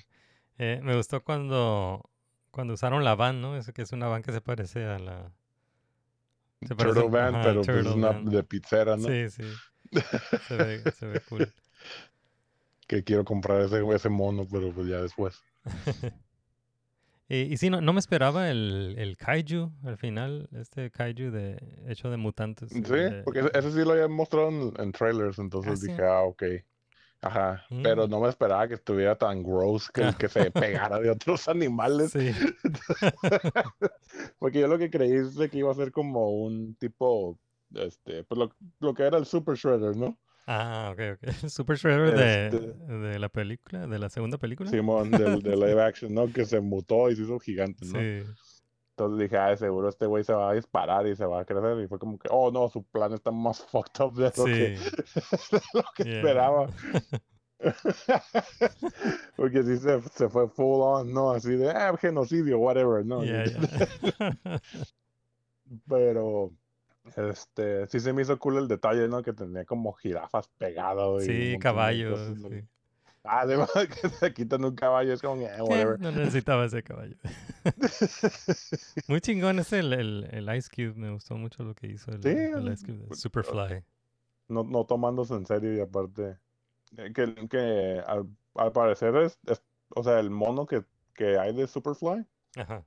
Eh, me gustó cuando, cuando usaron la van, ¿no? Eso que es una van que se parece a la... Se Turtle Van, ajá, pero pues es Turtle una Van. de pizzera, ¿no? Sí, sí. Se ve, se ve cool. Que quiero comprar ese, ese mono, pero pues ya después. Y, y sí, no, no me esperaba el, el kaiju al final, este kaiju de hecho de mutantes. Sí, eh, porque ese, ese sí lo habían mostrado en, en trailers, entonces sí? dije, ah, ok. Ajá, pero Mm. no me esperaba que estuviera tan gross que, que se pegara de otros animales. Sí, Porque yo lo que creí es de que iba a ser como un tipo, este, pues lo, lo que era el Super Shredder, ¿no? ah, ok, ok. Super Shredder de, Este- de la película, de la segunda película. Simón, del, de live action, ¿no? Que se mutó y se hizo gigante, ¿no? Sí, Entonces dije, ah, seguro este güey se va a disparar y se va a crecer. Y fue como que, oh no, su plan está más fucked up de lo que, sí. de lo que Yeah. esperaba. Porque sí se, se fue full on, ¿no? Así de, ah, genocidio, whatever, ¿no? Yeah, yeah. Pero, este, sí se me hizo cool el detalle, ¿no? Que tenía como jirafas pegadas. Sí, caballos. cosas, ¿no? sí. Ah, además que se quitan un caballo, es como, eh, Sí, whatever. no necesitaba ese caballo. Muy chingón es el, el, el Ice Cube. Me gustó mucho lo que hizo el, Sí, el el- Ice Cube pues, Superfly. no, no tomándose en serio y aparte eh, que, que al, al parecer es, es- o sea, el mono que, que hay de Superfly, Ajá.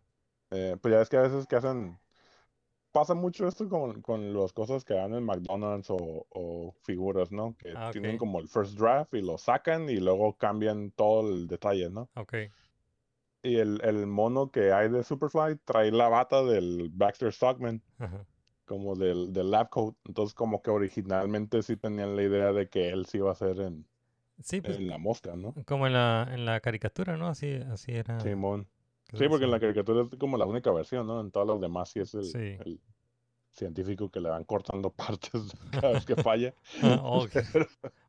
eh, pues ya es que a veces que hacen, pasa mucho esto con, con las cosas que dan en McDonald's o, o figuras, ¿no? Que Ah, tienen como el first draft y lo sacan y luego cambian todo el detalle, ¿no? Ok. Y el, el mono que hay de Superfly trae la bata del Baxter Stockman. Ajá. como del, del lab coat. Entonces, como que originalmente sí tenían la idea de que él sí iba a ser en, Sí, pues en la mosca, ¿no? como en la, en la caricatura, ¿no? Así, así era. Simón. Sí, porque en la caricatura es como la única versión, ¿no? En todas las demás sí es el, Sí. el científico que le van cortando partes cada vez que falla. Oh,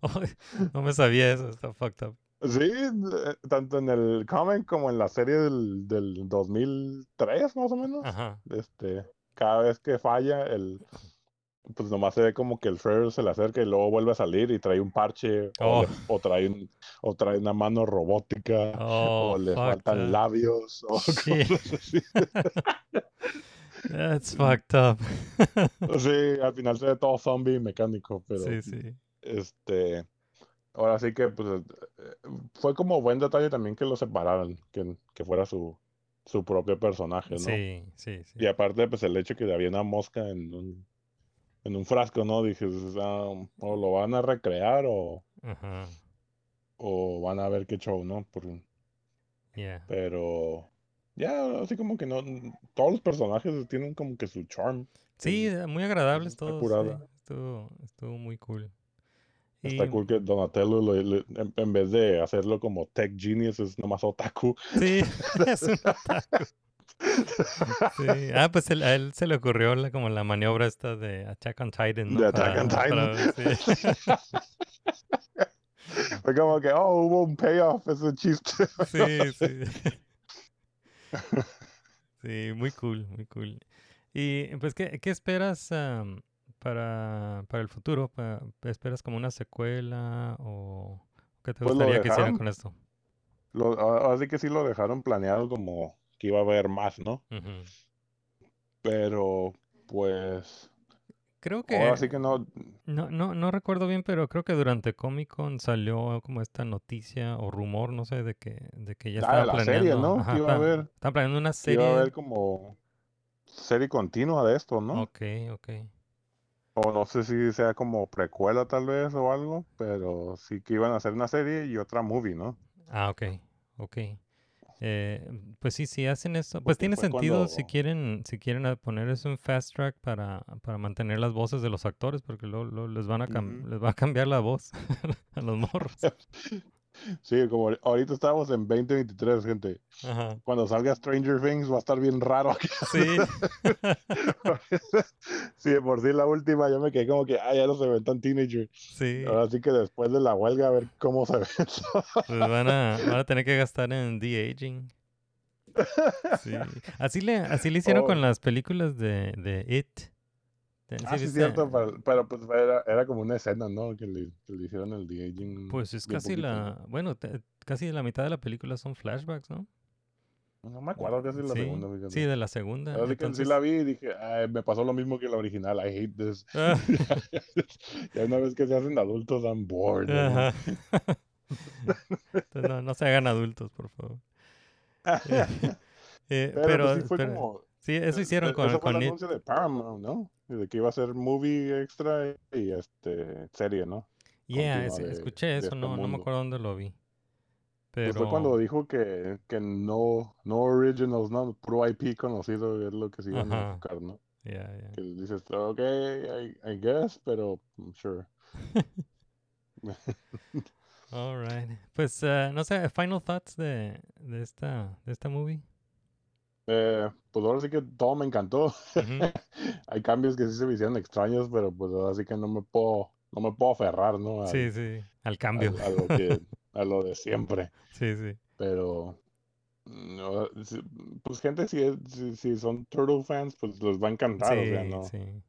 no me sabía eso, está fucked up. Sí, eh, tanto en el cómic como en la serie del, del 2003, más o menos. Ajá. Este, cada vez que falla, el, pues nomás se ve como que el Shredder se le acerca y luego vuelve a salir y trae un parche o, Oh. le- o trae un, o trae una mano robótica Oh, o le fuck faltan that. labios o cosas así. That's fucked up. Sí, al final se ve todo zombie mecánico, pero sí, sí. este ahora sí que pues eh, fue como buen detalle también que lo separaran, que, que fuera su, su propio personaje, ¿no? Sí, sí, sí. Y aparte, pues el hecho que había una mosca en un, en un frasco, ¿no? Dije, ah, o lo van a recrear o, Ajá. o van a ver qué show, ¿no? Por- Yeah. pero ya, así como que no, todos los personajes tienen como que su charm. Sí, eh, muy agradables todos. sí, Estuvo, estuvo muy cool. Está cool que Donatello, le- en, en vez de hacerlo como tech genius, es nomás otaku. Sí, es un otaku. Sí. Ah, pues él- a él se le ocurrió la, como la maniobra esta de Attack on Titan, ¿no? De Attack on Para- Titan. sí. Fue como que, oh, hubo un payoff, ese chiste. Sí, sí. Sí, muy cool, muy cool. Y pues, ¿qué, qué esperas am, para, para el futuro? ¿Esperas como una secuela o qué te Pues gustaría que hicieran con esto? Lo, así que sí lo dejaron planeado como que iba a haber más, ¿no? Pero, pues, Creo que, ahora sí que no, no, no, no recuerdo bien, pero creo que durante Comic Con salió como esta noticia o rumor, no sé, de que, de que ya Ah, estaba la planeando. serie, ¿no? ajá, Que iba a haber- estaban planeando una serie. iba a haber como serie continua de esto, ¿no? Ok, ok. O no sé si sea como precuela tal vez o algo, pero sí que iban a hacer una serie y otra movie, ¿no? Ah, ok, ok. Eh, pues sí, si hacen eso, pues tiene sentido si quieren, si quieren poner eso en fast track para, para mantener las voces de los actores, porque luego, luego les van a cam- Ujú. les va a cambiar la voz a los morros. Sí, como ahor- ahorita estamos en 2023, gente. Ajá. Cuando salga Stranger Things va a estar bien raro. Sí. Sí, de por sí la última yo me quedé como que, ah, ya no se ven tan teenager. Sí. Ahora sí que después de la huelga a ver cómo se ve eso. Pues van a, van a tener que gastar en de-aging. Sí. Así le, así le hicieron con Oh. las películas de, de It. ¿Sí Ah, sí, viste? cierto, pero, pero, pues era, era como una escena, ¿no? Que le, que le hicieron el de-aging. Pues es casi poquito. la, bueno, te- casi la mitad de la película son flashbacks, ¿no? No me acuerdo casi la sí, segunda. fíjate. sí, de la segunda. Ahora sí que sí entonces- la vi y dije, "Ay, me pasó lo mismo que la original, I hate this. Ah, ya una vez que se hacen adultos, I'm bored. ¿no? Entonces, no, no se hagan adultos, por favor. Eh, eh, Pero, pero, pues, sí fue pero- como... sí, eso eh, hicieron eh, con, eso fue con el anuncio de Paramount, ¿no? De que iba a ser movie extra y este serie, ¿no? Yeah, ese- de- escuché de eso, este no, no me acuerdo dónde lo vi. Pero fue cuando dijo que, que no, no originals, ¿no? Puro IP conocido es lo que se iban a Ajá. enfocar, ¿no? yeah, yeah. Que dices, ok, I, I guess, pero mm, sure. All right. Pues eh, no sé, final thoughts de, de esta de esta movie. Eh, pues ahora sí que todo me encantó. Hay cambios que sí se me hicieron extraños, pero pues ahora sí que no me puedo, no me puedo aferrar, ¿no? Al, Sí, sí, al cambio. a lo que, a lo de siempre. Sí, sí. Pero, no, si- pues gente, si, es- si, si son Turtle fans, pues les va a encantar, o sea, Sí, no. sí.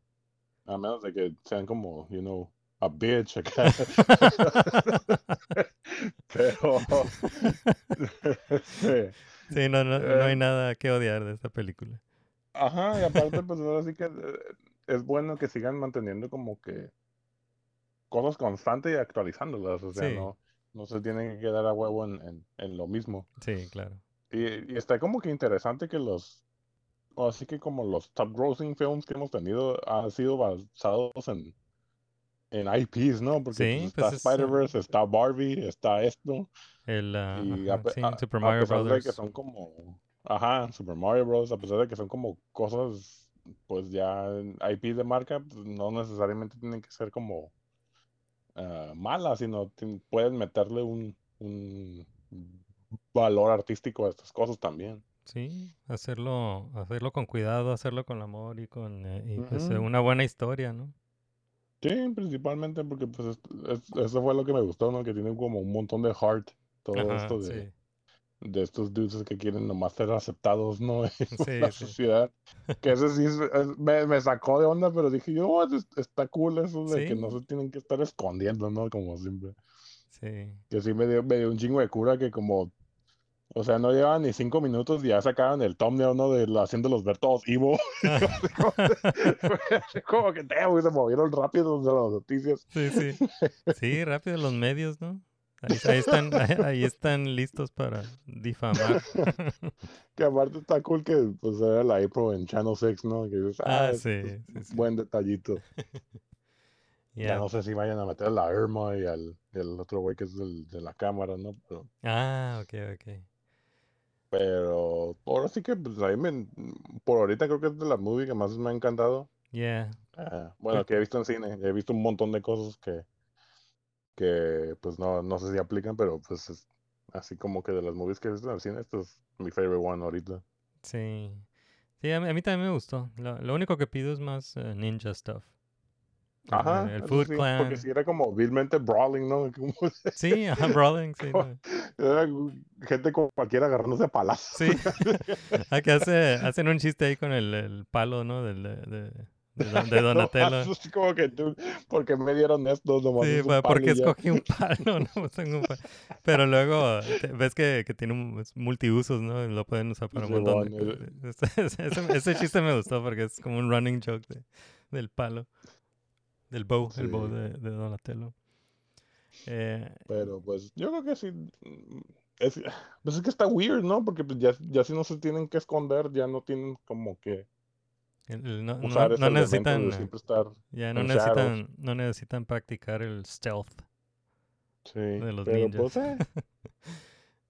A menos de que sean como, you know, a bitch acá. Pero, este, Sí, no, no, no hay Eh, nada que odiar de esta película. Ajá, y aparte, pues ahora sí que eh, es bueno que sigan manteniendo como que cosas constantes y actualizándolas, o sea, Sí. no, no se tienen que quedar a huevo en, en, en lo mismo. Sí, claro. Y, y está como que interesante que los, así que como los top grossing films que hemos tenido han sido basados en, en IPs, ¿no? Porque Sí, pues, pues está es, ah, Spider-Verse, está Barbie, está esto, El, ah, y a, pe- sí, a- Super a Mario pesar de que son como, ajá, Super Mario Bros., a pesar de que son como cosas, pues ya IP de marca, pues, no necesariamente tienen que ser como ah, malas, sino pueden meterle un, un valor artístico a estas cosas también. Sí, hacerlo, hacerlo con cuidado, hacerlo con amor y con eh, y pues una buena historia, ¿no? Sí, principalmente porque pues es- es- eso fue lo que me gustó, ¿no? Que tienen como un montón de heart, todo Ajá, esto de, sí. de estos dudes que quieren nomás ser aceptados, ¿no? Sí, la sí. sociedad. Que eso sí es- es- me, me sacó de onda, pero dije yo, "Oh, es- está cool eso de que no se tienen que estar escondiendo, ¿no? Como siempre. Sí. Que sí me dio, me dio un chingo de cura que como O sea, no llevaban ni cinco minutos y ya sacaban el thumbnail, ¿no? De la- haciéndolos ver todos Evo. Así como que güey, se movieron rápido de las noticias. Sí, sí. Sí, rápido los medios, ¿no? Ahí, ahí están, ahí, ahí están listos para difamar. Que aparte está cool que pues era la April en Channel 6, ¿no? Que dices, Ah, ah, sí, es sí, sí. buen detallito. Ya no sé si vayan a meter a la Irma y al y el otro güey que es del- de la cámara, ¿no? Pero, Ah, ok, ok. pero ahora sí que pues, a mí me- por ahorita creo que es de las movies que más me ha encantado. Yeah. Ah, bueno, que he visto en cine. He visto un montón de cosas que, que pues no, no sé si aplican, pero pues es así como que de las movies que he visto en el cine, esto es mi favorite one ahorita. Sí. Sí, a mí, a mí también me gustó. Lo, lo único que pido es más eh, ninja stuff. Ajá, El, el Food sí, Clan. porque si era como vilmente brawling, ¿no? Como- Sí, ajá, brawling, sí. no. era gente como cualquiera agarrándose a palazos. Sí. Ah, que hace, hacen un chiste ahí con el, el palo, ¿no? Del, de, de, de Don- de Donatello. Así como que tú, porque me dieron esto, nomás Sí, es palo porque escogí un palo, ¿no? Pues tengo un pa- Pero luego ves que, que tiene un, es multiusos, ¿no? Lo pueden usar para un montón cosas. Ese, ese- ese chiste me gustó porque es como un running joke de- del palo. Del bow, el bow Sí. de, de Donatello. Eh, Pero pues yo creo que sí. Es, pues es que está weird, ¿no? Porque pues, ya, ya si no se tienen que esconder, ya no tienen como que no, usar necesitan, de siempre estar. ya no shadows. necesitan, no necesitan practicar el stealth. Sí, de los pero ninjas. pues eh,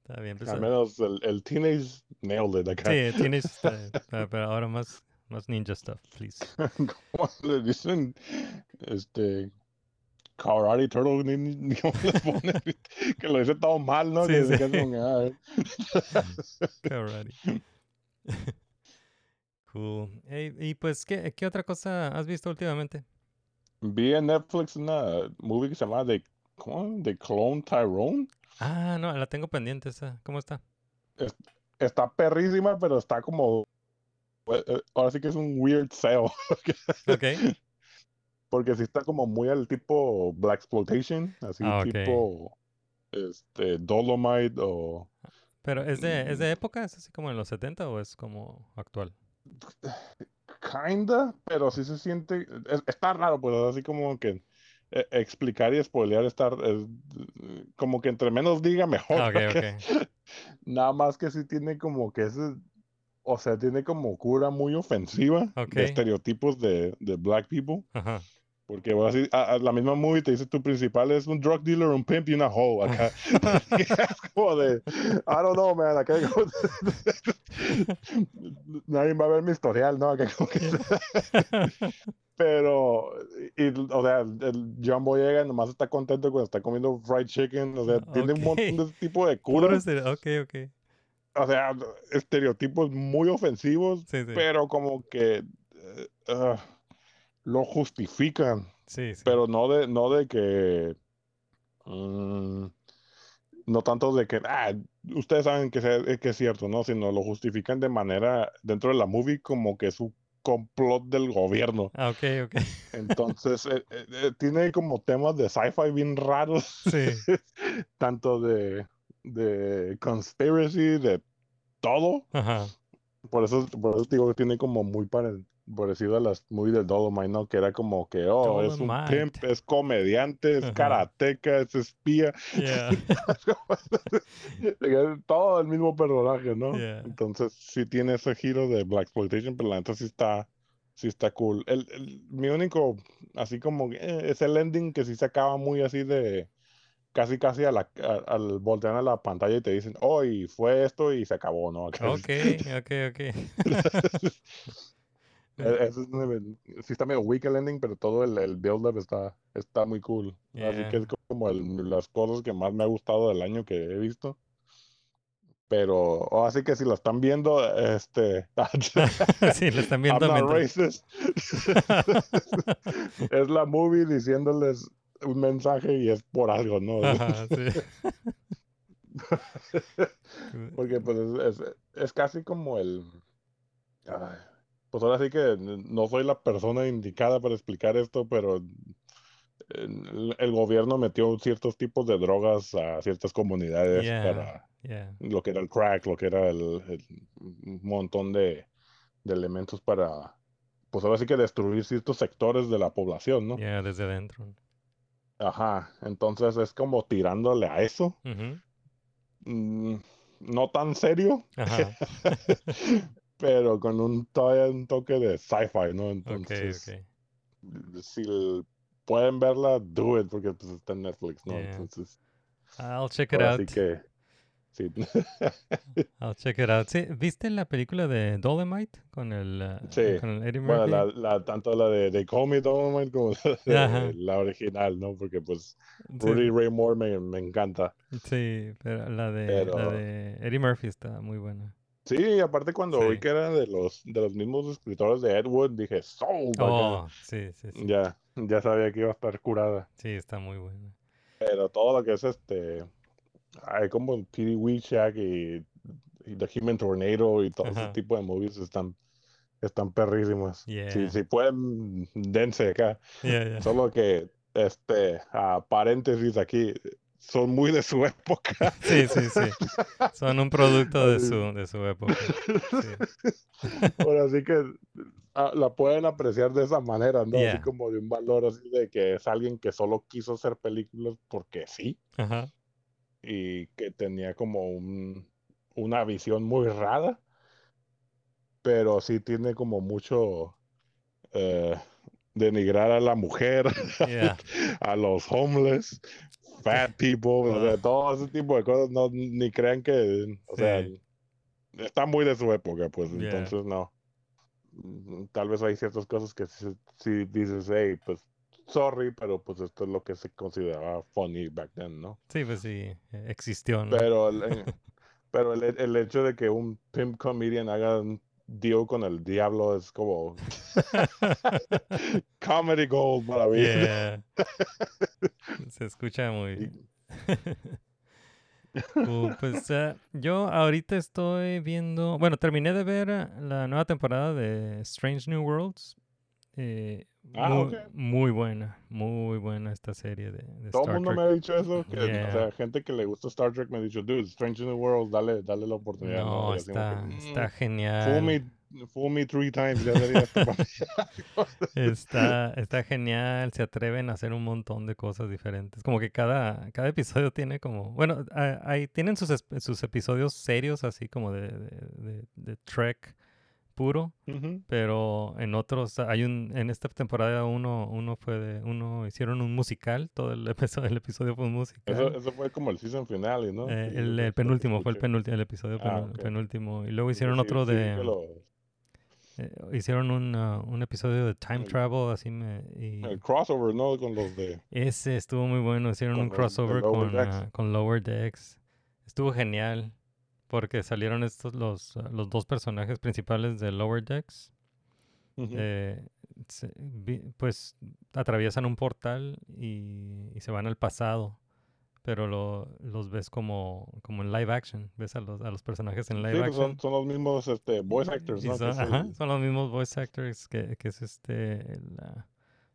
Está bien, pues, al menos el, el teenage nailed it acá. Sí, está- pero, ahora más, más ninja stuff, please. ¿Cómo le dicen? Este. Karate Turtle, que lo dice todo mal, ¿no? Sí, que, sí. ah, Karate. Cool. Ey, y pues, ¿qué, ¿qué otra cosa has visto últimamente? Vi en Netflix una movie que se llama The, ¿cómo? The Clone Tyrone. Ah, no, la tengo pendiente esa. ¿Cómo está? Está perrísima, pero está como. eh, eh, Ahora sí que es un weird sale. Ok. Porque sí está como muy al tipo Black Exploitation, así Ah, tipo este Dolomite o Pero ¿es de, ¿es de época? ¿Es así como en los 70 o es como actual? Kinda, pero sí se siente, es- está raro, pues así como que eh, explicar y spoilear está es, eh, como que entre menos diga mejor. Ah. Nada más que sí tiene como que ese, o sea, tiene como cura muy ofensiva de estereotipos de, de black people. Ajá. Porque bueno, así, a- a la misma movie te dice tu principal es un drug dealer, un pimp y una hoe acá. es como de, I don't know, man, acá como- nadie va a ver mi historial, ¿no? Acá como que- Pero, y, o sea, el John Boyega nomás está contento cuando está comiendo fried chicken, o sea, tiene un montón de ese tipo de curas, Ok, ok. o sea, estereotipos muy ofensivos, Sí, sí. pero como que ah, lo justifican Sí, sí. pero no de, no de que, mm, no tanto de que, ah, ustedes saben que, que es cierto, ¿no? Sino lo justifican de manera, dentro de la movie, como que es un complot del gobierno. Ah, ok, ok. Entonces, eh, eh, eh, tiene como temas de sci-fi bien raros, Sí. tanto de, de conspiracy, de todo. Ajá. Por eso, por eso digo que tiene como muy pare- parecido a las movies del Dolomite, ¿no? Que era como que, oh, es un Dolomite. pimp, es comediante, es Ajá. karateca, es espía. Yeah. Todo el mismo personaje, ¿no? Yeah. Entonces sí tiene ese giro de Black Exploitation, pero la neta sí está, sí está cool. El, el- mi único, así como, eh, es el ending que sí se acaba muy así de, casi casi a la, a- al voltear a la pantalla y te dicen, oh, y fue esto y se acabó, ¿no? Ok, ok, ok. E- ese es sí está medio weak el ending, pero todo el, el build-up está, está muy cool. Así que es como el- las cosas que más me ha gustado del año que he visto. Pero, oh, así que si lo están viendo, este... sí, lo están I'm viendo not racist. es la movie diciéndoles un mensaje y es por algo, ¿no? Ajá. Porque pues es, es- es casi como el... ay, pues ahora sí que no soy la persona indicada para explicar esto, pero el, el gobierno metió ciertos tipos de drogas a ciertas comunidades Yeah. para Yeah. lo que era el crack, lo que era el, montón de, de elementos para, pues ahora sí que destruir ciertos sectores de la población, ¿no? Yeah, desde adentro. Ajá, entonces es como tirándole a eso, mm, no tan serio, Ajá. pero con un, todavía un toque de sci-fi, ¿no? Entonces, si pueden verla, do it, porque pues está en Netflix, ¿no? Yeah. Entonces, I'll check it out. sí que, sí. I'll check it out. Sí, ¿Viste la película de Dolomite con el, uh, Sí. con el Eddie Bueno, Murphy? la, la, tanto la de They Call Me Dolomite como la, de la original, ¿no? Porque pues Sí, Rudy Ray Moore me, me encanta. sí, pero la de, la Pero- de Eddie Murphy está muy buena. Sí, aparte cuando Sí. vi que era de los, de los mismos escritores de Ed Wood, dije, acá". Oh, sí, sí, sí. Ya, ya sabía que iba a estar curada. Sí, está muy buena. Pero todo lo que es este, hay como P.D. Wishak y, y The Human Tornado y todo ese tipo de movies están, están perrísimos. Yeah. Si, si pueden, dense acá. Yeah, yeah. Solo que, este, a paréntesis aquí, son muy de su época. Sí, sí, sí. Son un producto de Así. su, de su época. Sí. Ahora sí que ah, la pueden apreciar de esa manera, ¿no? Yeah. Así como de un valor así de que es alguien que solo quiso hacer películas porque sí Ajá. y que tenía como un, una visión muy rara, pero sí tiene como mucho eh, denigrar a la mujer, Yeah. a los homeless, fat people, o sea, Ah. todo ese tipo de cosas, no, ni crean que, o sea, está muy de su época, pues, Yeah. entonces no. Mm, Tal vez hay ciertas cosas que sí dices, hey, pues, sorry, pero pues esto es lo que se consideraba funny back then, ¿no? Sí, pues sí, existió, ¿no? Pero el, pero el, el hecho de que un pimp comedian haga un deal con el diablo es como comedy gold para mí. Yeah. Se escucha muy... Cool, Pues eh, yo ahorita estoy viendo, bueno, terminé de ver eh, la nueva temporada de Strange New Worlds. eh, Ah, muy, ok. muy buena, muy buena esta serie de, de Todo el Star mundo me ha dicho eso, que, Yeah. o sea, gente que le gusta Star Trek me ha dicho, dude, Strange New World, dale, dale la oportunidad. No, como está, que, está "Mm, genial. Fool me, fool me three times, ya sería esto para mí". Está, está genial, se atreven a hacer un montón de cosas diferentes. Como que cada, cada episodio tiene como, bueno, ahí tienen sus, sus episodios serios, así como de, de, de- de Trek puro, pero en otros, hay un, en esta temporada uno, uno fue de, uno hicieron un musical, todo el episodio, el episodio fue un musical. Eso, eso fue como el season finale, ¿no? Eh, Sí, el, penúltimo, fue el, penúltimo, el episodio Ah, penú- ok. penúltimo. Y luego hicieron sí, otro sí, de... eh, hicieron un, ah, un episodio de Time El- Travel, así me... Y el crossover, ¿no? Con los de... ese estuvo muy bueno. Hicieron un crossover Lower con, ah, con Lower Decks. Estuvo genial. Porque salieron estos los, ah, los dos personajes principales de Lower Decks. Eh, se- vi- pues atraviesan un portal y, y se van al pasado. Pero lo, los ves como, como en live action. Ves a los, a los personajes en live Sí, pues action. son, son los mismos este, voice actors, ¿no? Son, ajá, los mismos voice actors que, que es este.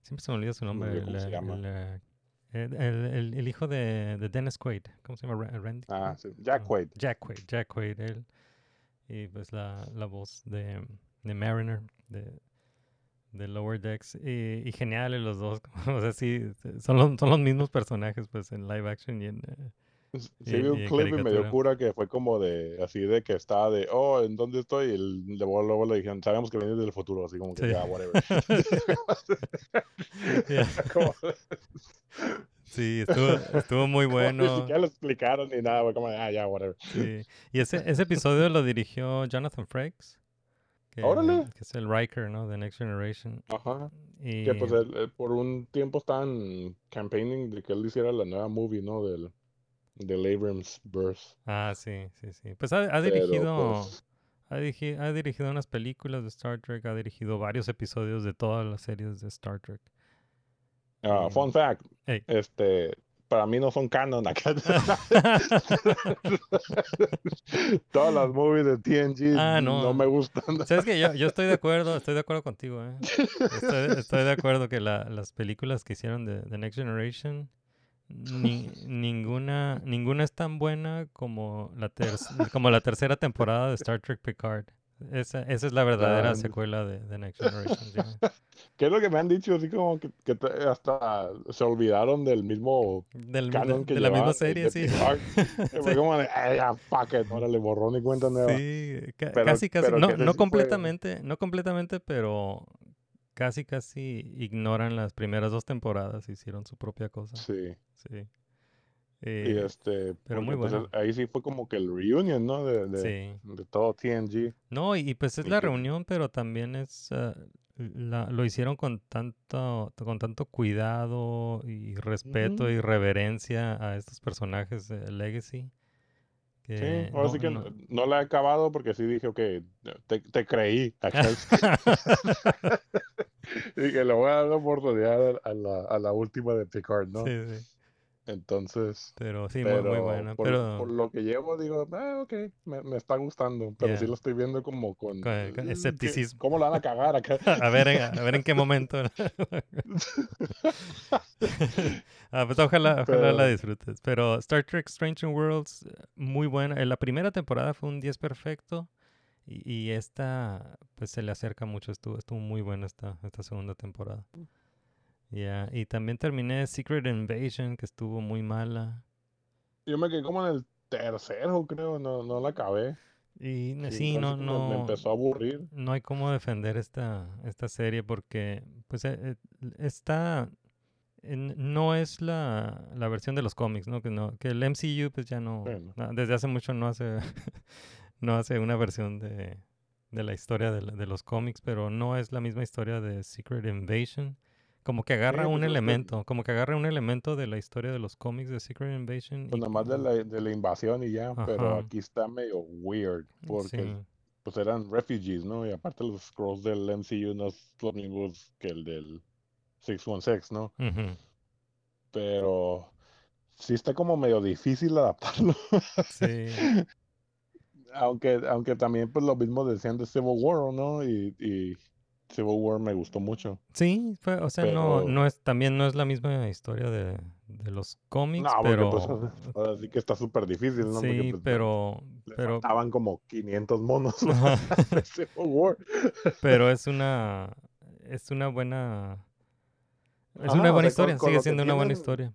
siempre se me olvida su nombre. el, el, el, el- el- el hijo de, de Dennis Quaid. ¿Cómo se llama? Ra- Randy. Ah, sí, Jack Quaid. Jack Quaid. Jack Quaid, él. Y pues la, la voz de, de Mariner, de, de Lower Decks. Y, y geniales los dos. o sea, sí, son los, son los mismos personajes pues en live action y en. Eh, Sí, y- vi un clip y me dio caricatura. cura que fue como de, así de que estaba de, oh, ¿en dónde estoy? Y el- luego, luego le dijeron, sabemos que vienes del futuro, así como que, Sí. ya, whatever. Como- Sí, estuvo, estuvo muy como bueno. Ni siquiera lo explicaron ni nada, fue como, ah, ya, whatever. Sí. Y ese, ese episodio lo dirigió Jonathan Frakes. Que, Órale. que es el Riker, ¿no? De Next Generation. Ajá. Y, Que pues él- él por un tiempo estaban campaigning de que él hiciera la nueva movie, ¿no? Del, del Abrams Burst. Ah, sí, sí, sí. Pues ha, dirigido, pues, ha, dirigi- ha dirigido unas películas de Star Trek, ha dirigido varios episodios de todas las series de Star Trek. ah, y- fun fact, este, para mí no son canon acá. Todas las movies de TNG Ah, no. no. me gustan. Sabes que yo, yo estoy de acuerdo, estoy de acuerdo contigo, ¿eh? Estoy, estoy de acuerdo que la- las películas que hicieron de The Next Generation, ni- ninguna, ninguna es tan buena como la, como la tercera temporada de Star Trek Picard. Esa, esa es la verdadera secuela de The Next Generation. sí. ¿Qué es lo que me han dicho? Así como que, que hasta se olvidaron del mismo Del- canon de, que de la misma llevaban, serie, de sí. Fue como de, "Ay, it, órale, borrón y cuenta nueva. Sí, Pero- casi, casi. pero No, no sí fue- completamente, no completamente, pero casi, casi ignoran las primeras dos temporadas. Hicieron su propia cosa. Sí. Sí. Y Eh, este, pero muy bueno. ahí sí fue como que el reunion, ¿no? De, de, sí. de todo TNG. No, y, y pues es Y la que- reunión, pero también es ah, la- lo hicieron con tanto, con tanto cuidado y respeto y reverencia a estos personajes de Legacy. Sí, Que ahora no- sí que no- la he acabado porque sí dije, ok, te, te creí. acá. Dije, le voy a dar la oportunidad a la, a la última de Picard, ¿no? Sí, sí. Entonces, Pero sí, pero muy buena. por, Pero por lo que llevo, digo, ah, ok, me, me está gustando, pero sí Ya. lo estoy viendo como con, Con- con "Mm, ¿qué- escepticismo. ¿Cómo la van a cagar acá? a ver, a ver en qué momento. Ah, pues ojalá, ojalá la disfrutes. Pero Star Trek Strange Worlds, eh, muy buena. En la primera temporada fue un 10 perfecto. Y, y esta, pues se le acerca mucho. Estuvo, estuvo muy buena esta, esta segunda temporada. Ya, Y también terminé Secret Invasion, que estuvo muy mala. Yo me quedé como en el tercero, creo, no, no la acabé. Y Sí, sí, no, como me no. empezó a aburrir. no hay cómo defender esta, esta serie porque pues eh, eh, está no es la, la versión de los cómics, ¿no? Que no, que el MCU pues ya no, Bueno. desde hace mucho no hace no hace una versión de, de la historia de, la- de los cómics, pero no es la misma historia de Secret Invasion. Como que agarra un pues, es que- elemento, como que agarra un elemento de la historia de los cómics de Secret Invasion. Pues y nada más de la, de la invasión y ya, pero aquí está medio weird, porque sí. pues eran refugees, ¿no? Y aparte los scrolls del MCU no los mismos que el del 616, ¿no? Ujú. Pero sí está como medio difícil adaptarlo. Sí. Aunque, aunque también pues lo mismo decían de Civil War, ¿no? Y, y Civil War me gustó mucho. Sí, fue- o sea, no, Pero- no es, también no es la misma historia de, de los cómics, No, porque pero pues ahora sí que está súper difícil, ¿no? Porque, sí, pues, pero, le pero, faltaban como 500 monos de Civil War. pero es una, es una buena, es Ajá, una o buena sea, historia, con sigue siendo una buena historia.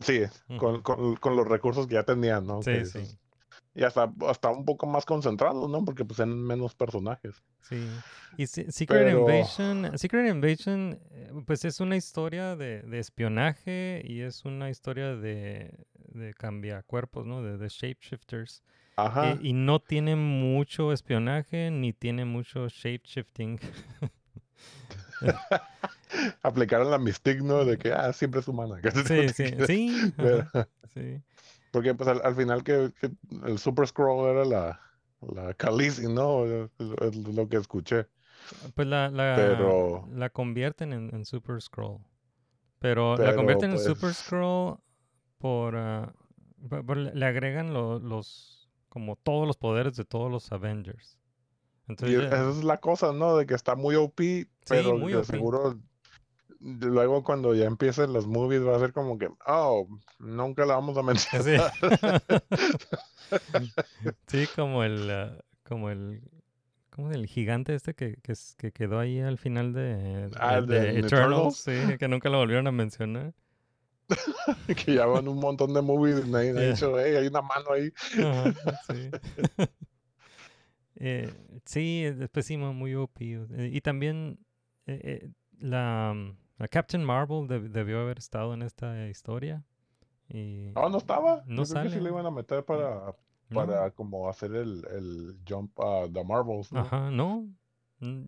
Sí, Ujú. con, con, con los recursos que ya tenían, ¿no? Sí, Que sí, es- Y hasta, hasta un poco más concentrados, ¿no? Porque pues eran menos personajes. sí. Y Se- Secret Pero- Invasion, Secret Invasion, eh, pues es una historia de, de espionaje y es una historia de, de cambiacuerpos, ¿no? De, de shapeshifters. Ajá. Eh, y no tiene mucho espionaje ni tiene mucho shapeshifting. Aplicaron la Mystique, ¿no? De que, ah, siempre es humana. Sí, sí, sí. Pero- ajá, sí. Porque pues al, al final que, que el Super Scroll era la, la Khaleesi, ¿no? Es, es lo que escuché. Pues la, la, Pero- la convierten en, en Super Scroll. Pero, la convierten en pues- Super Scroll por, por- por- le agregan lo- los como todos los poderes de todos los Avengers. Y Entonces, ya- esa es la cosa, ¿no? De que está muy OP, pero muy de OP. seguro luego cuando ya empiecen los movies va a ser como que, oh, nunca la vamos a mencionar. Sí. Sí, como el, ah, como el, como el gigante este que, que, quedó ahí al final de, Ah, de- de- de en Eternals, sí, que nunca lo volvieron a mencionar. que ya van un montón de movies y nadie ha Yeah. dicho, hey, hay una mano ahí. Ajá, sí. Eh, sí, después muy OP. eh, Y también eh, eh, la, mm, la Captain Marvel deb- debió haber estado en esta historia. Y No, no estaba. No Yo creo que sí sale. le iban a meter para, no, para como hacer el, el jump a The Marvels, ¿no? Ajá, no,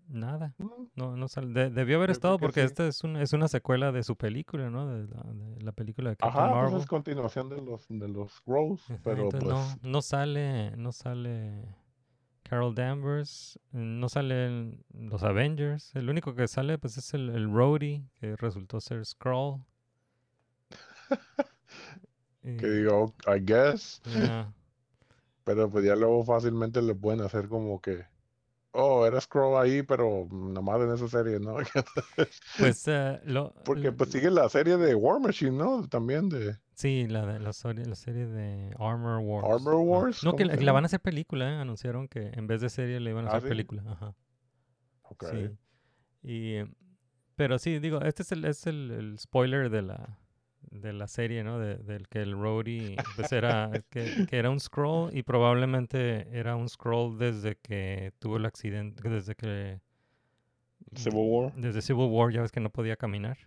nada. No, no sale. de- debió haber Yo estado que porque sí. esta es una, es una secuela de su película, ¿no? De la, de la película de Captain Ajá, pues Marvel. es continuación de los, de los Ajá, pero entonces pues... no, no sale, no sale Carol Danvers, eh, no salen los Avengers. El único que sale pues es el, el Rhodey, que resultó ser Skrull. Que digo, I guess. Pero pues ya luego fácilmente le pueden hacer como que, oh, era Scroll ahí, pero nomás en esa serie, ¿no? Pues lo, Porque pues sigue la serie de War Machine, ¿no? También de Sí, la, de, la, serie, la serie de Armor Wars. Armor. Wars. No, que ¿cómo la, van a hacer película, ¿eh? Anunciaron que en vez de serie le iban a ¿Ah, hacer sí? película. Ajá. Ok. Sí. Y, pero sí, digo, este es el, es el, el spoiler de la, de la serie, ¿no? De, del que el Rhodey pues era, que, que era un scroll y probablemente era un scroll desde que tuvo el accidente, desde que... Civil War. Desde Civil War, ya ves que no podía caminar.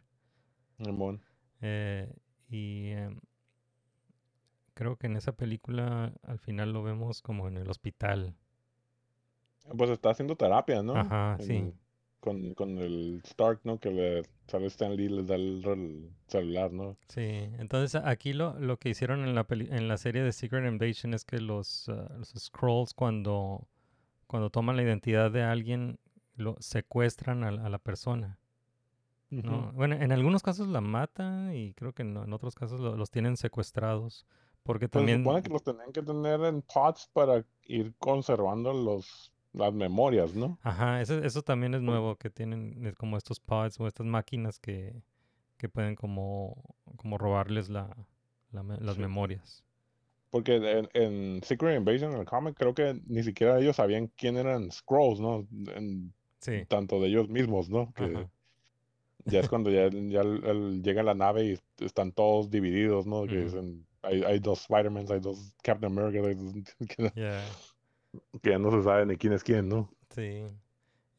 Simón. Eh, y em, creo que en esa película al final lo vemos como en el hospital. Pues está haciendo terapia, ¿no? Ajá, sí. Con, con el Stark, ¿no? Que le sale Stan Lee, le da el, el celular, ¿no? Sí, entonces aquí lo, lo que hicieron en la, peli- en la serie de Secret Invasion es que los, ah, los Scrolls cuando, cuando toman la identidad de alguien lo secuestran a, la- a la persona. Bueno, en algunos casos la matan y creo que no- en otros casos lo- los tienen secuestrados. Porque Pues se también... supone que los tenían que tener en pods para ir conservando los, las memorias, ¿no? Ajá, eso, eso también es nuevo, que tienen como estos pods o estas máquinas que, que pueden como, como robarles la, las Sí. memorias. Porque en, en Secret Invasion, en el cómic, creo que ni siquiera ellos sabían quién eran Scrolls, ¿no? En- Sí, tanto de ellos mismos, ¿no? Que Ajá. ya es cuando ya, ya el- el- llega la nave y están todos divididos, ¿no? Que dicen, hay, hay dos Spider-Man, hay dos Captain America, hay dos- ya, que ya no se sabe ni quién es quién, ¿no? sí.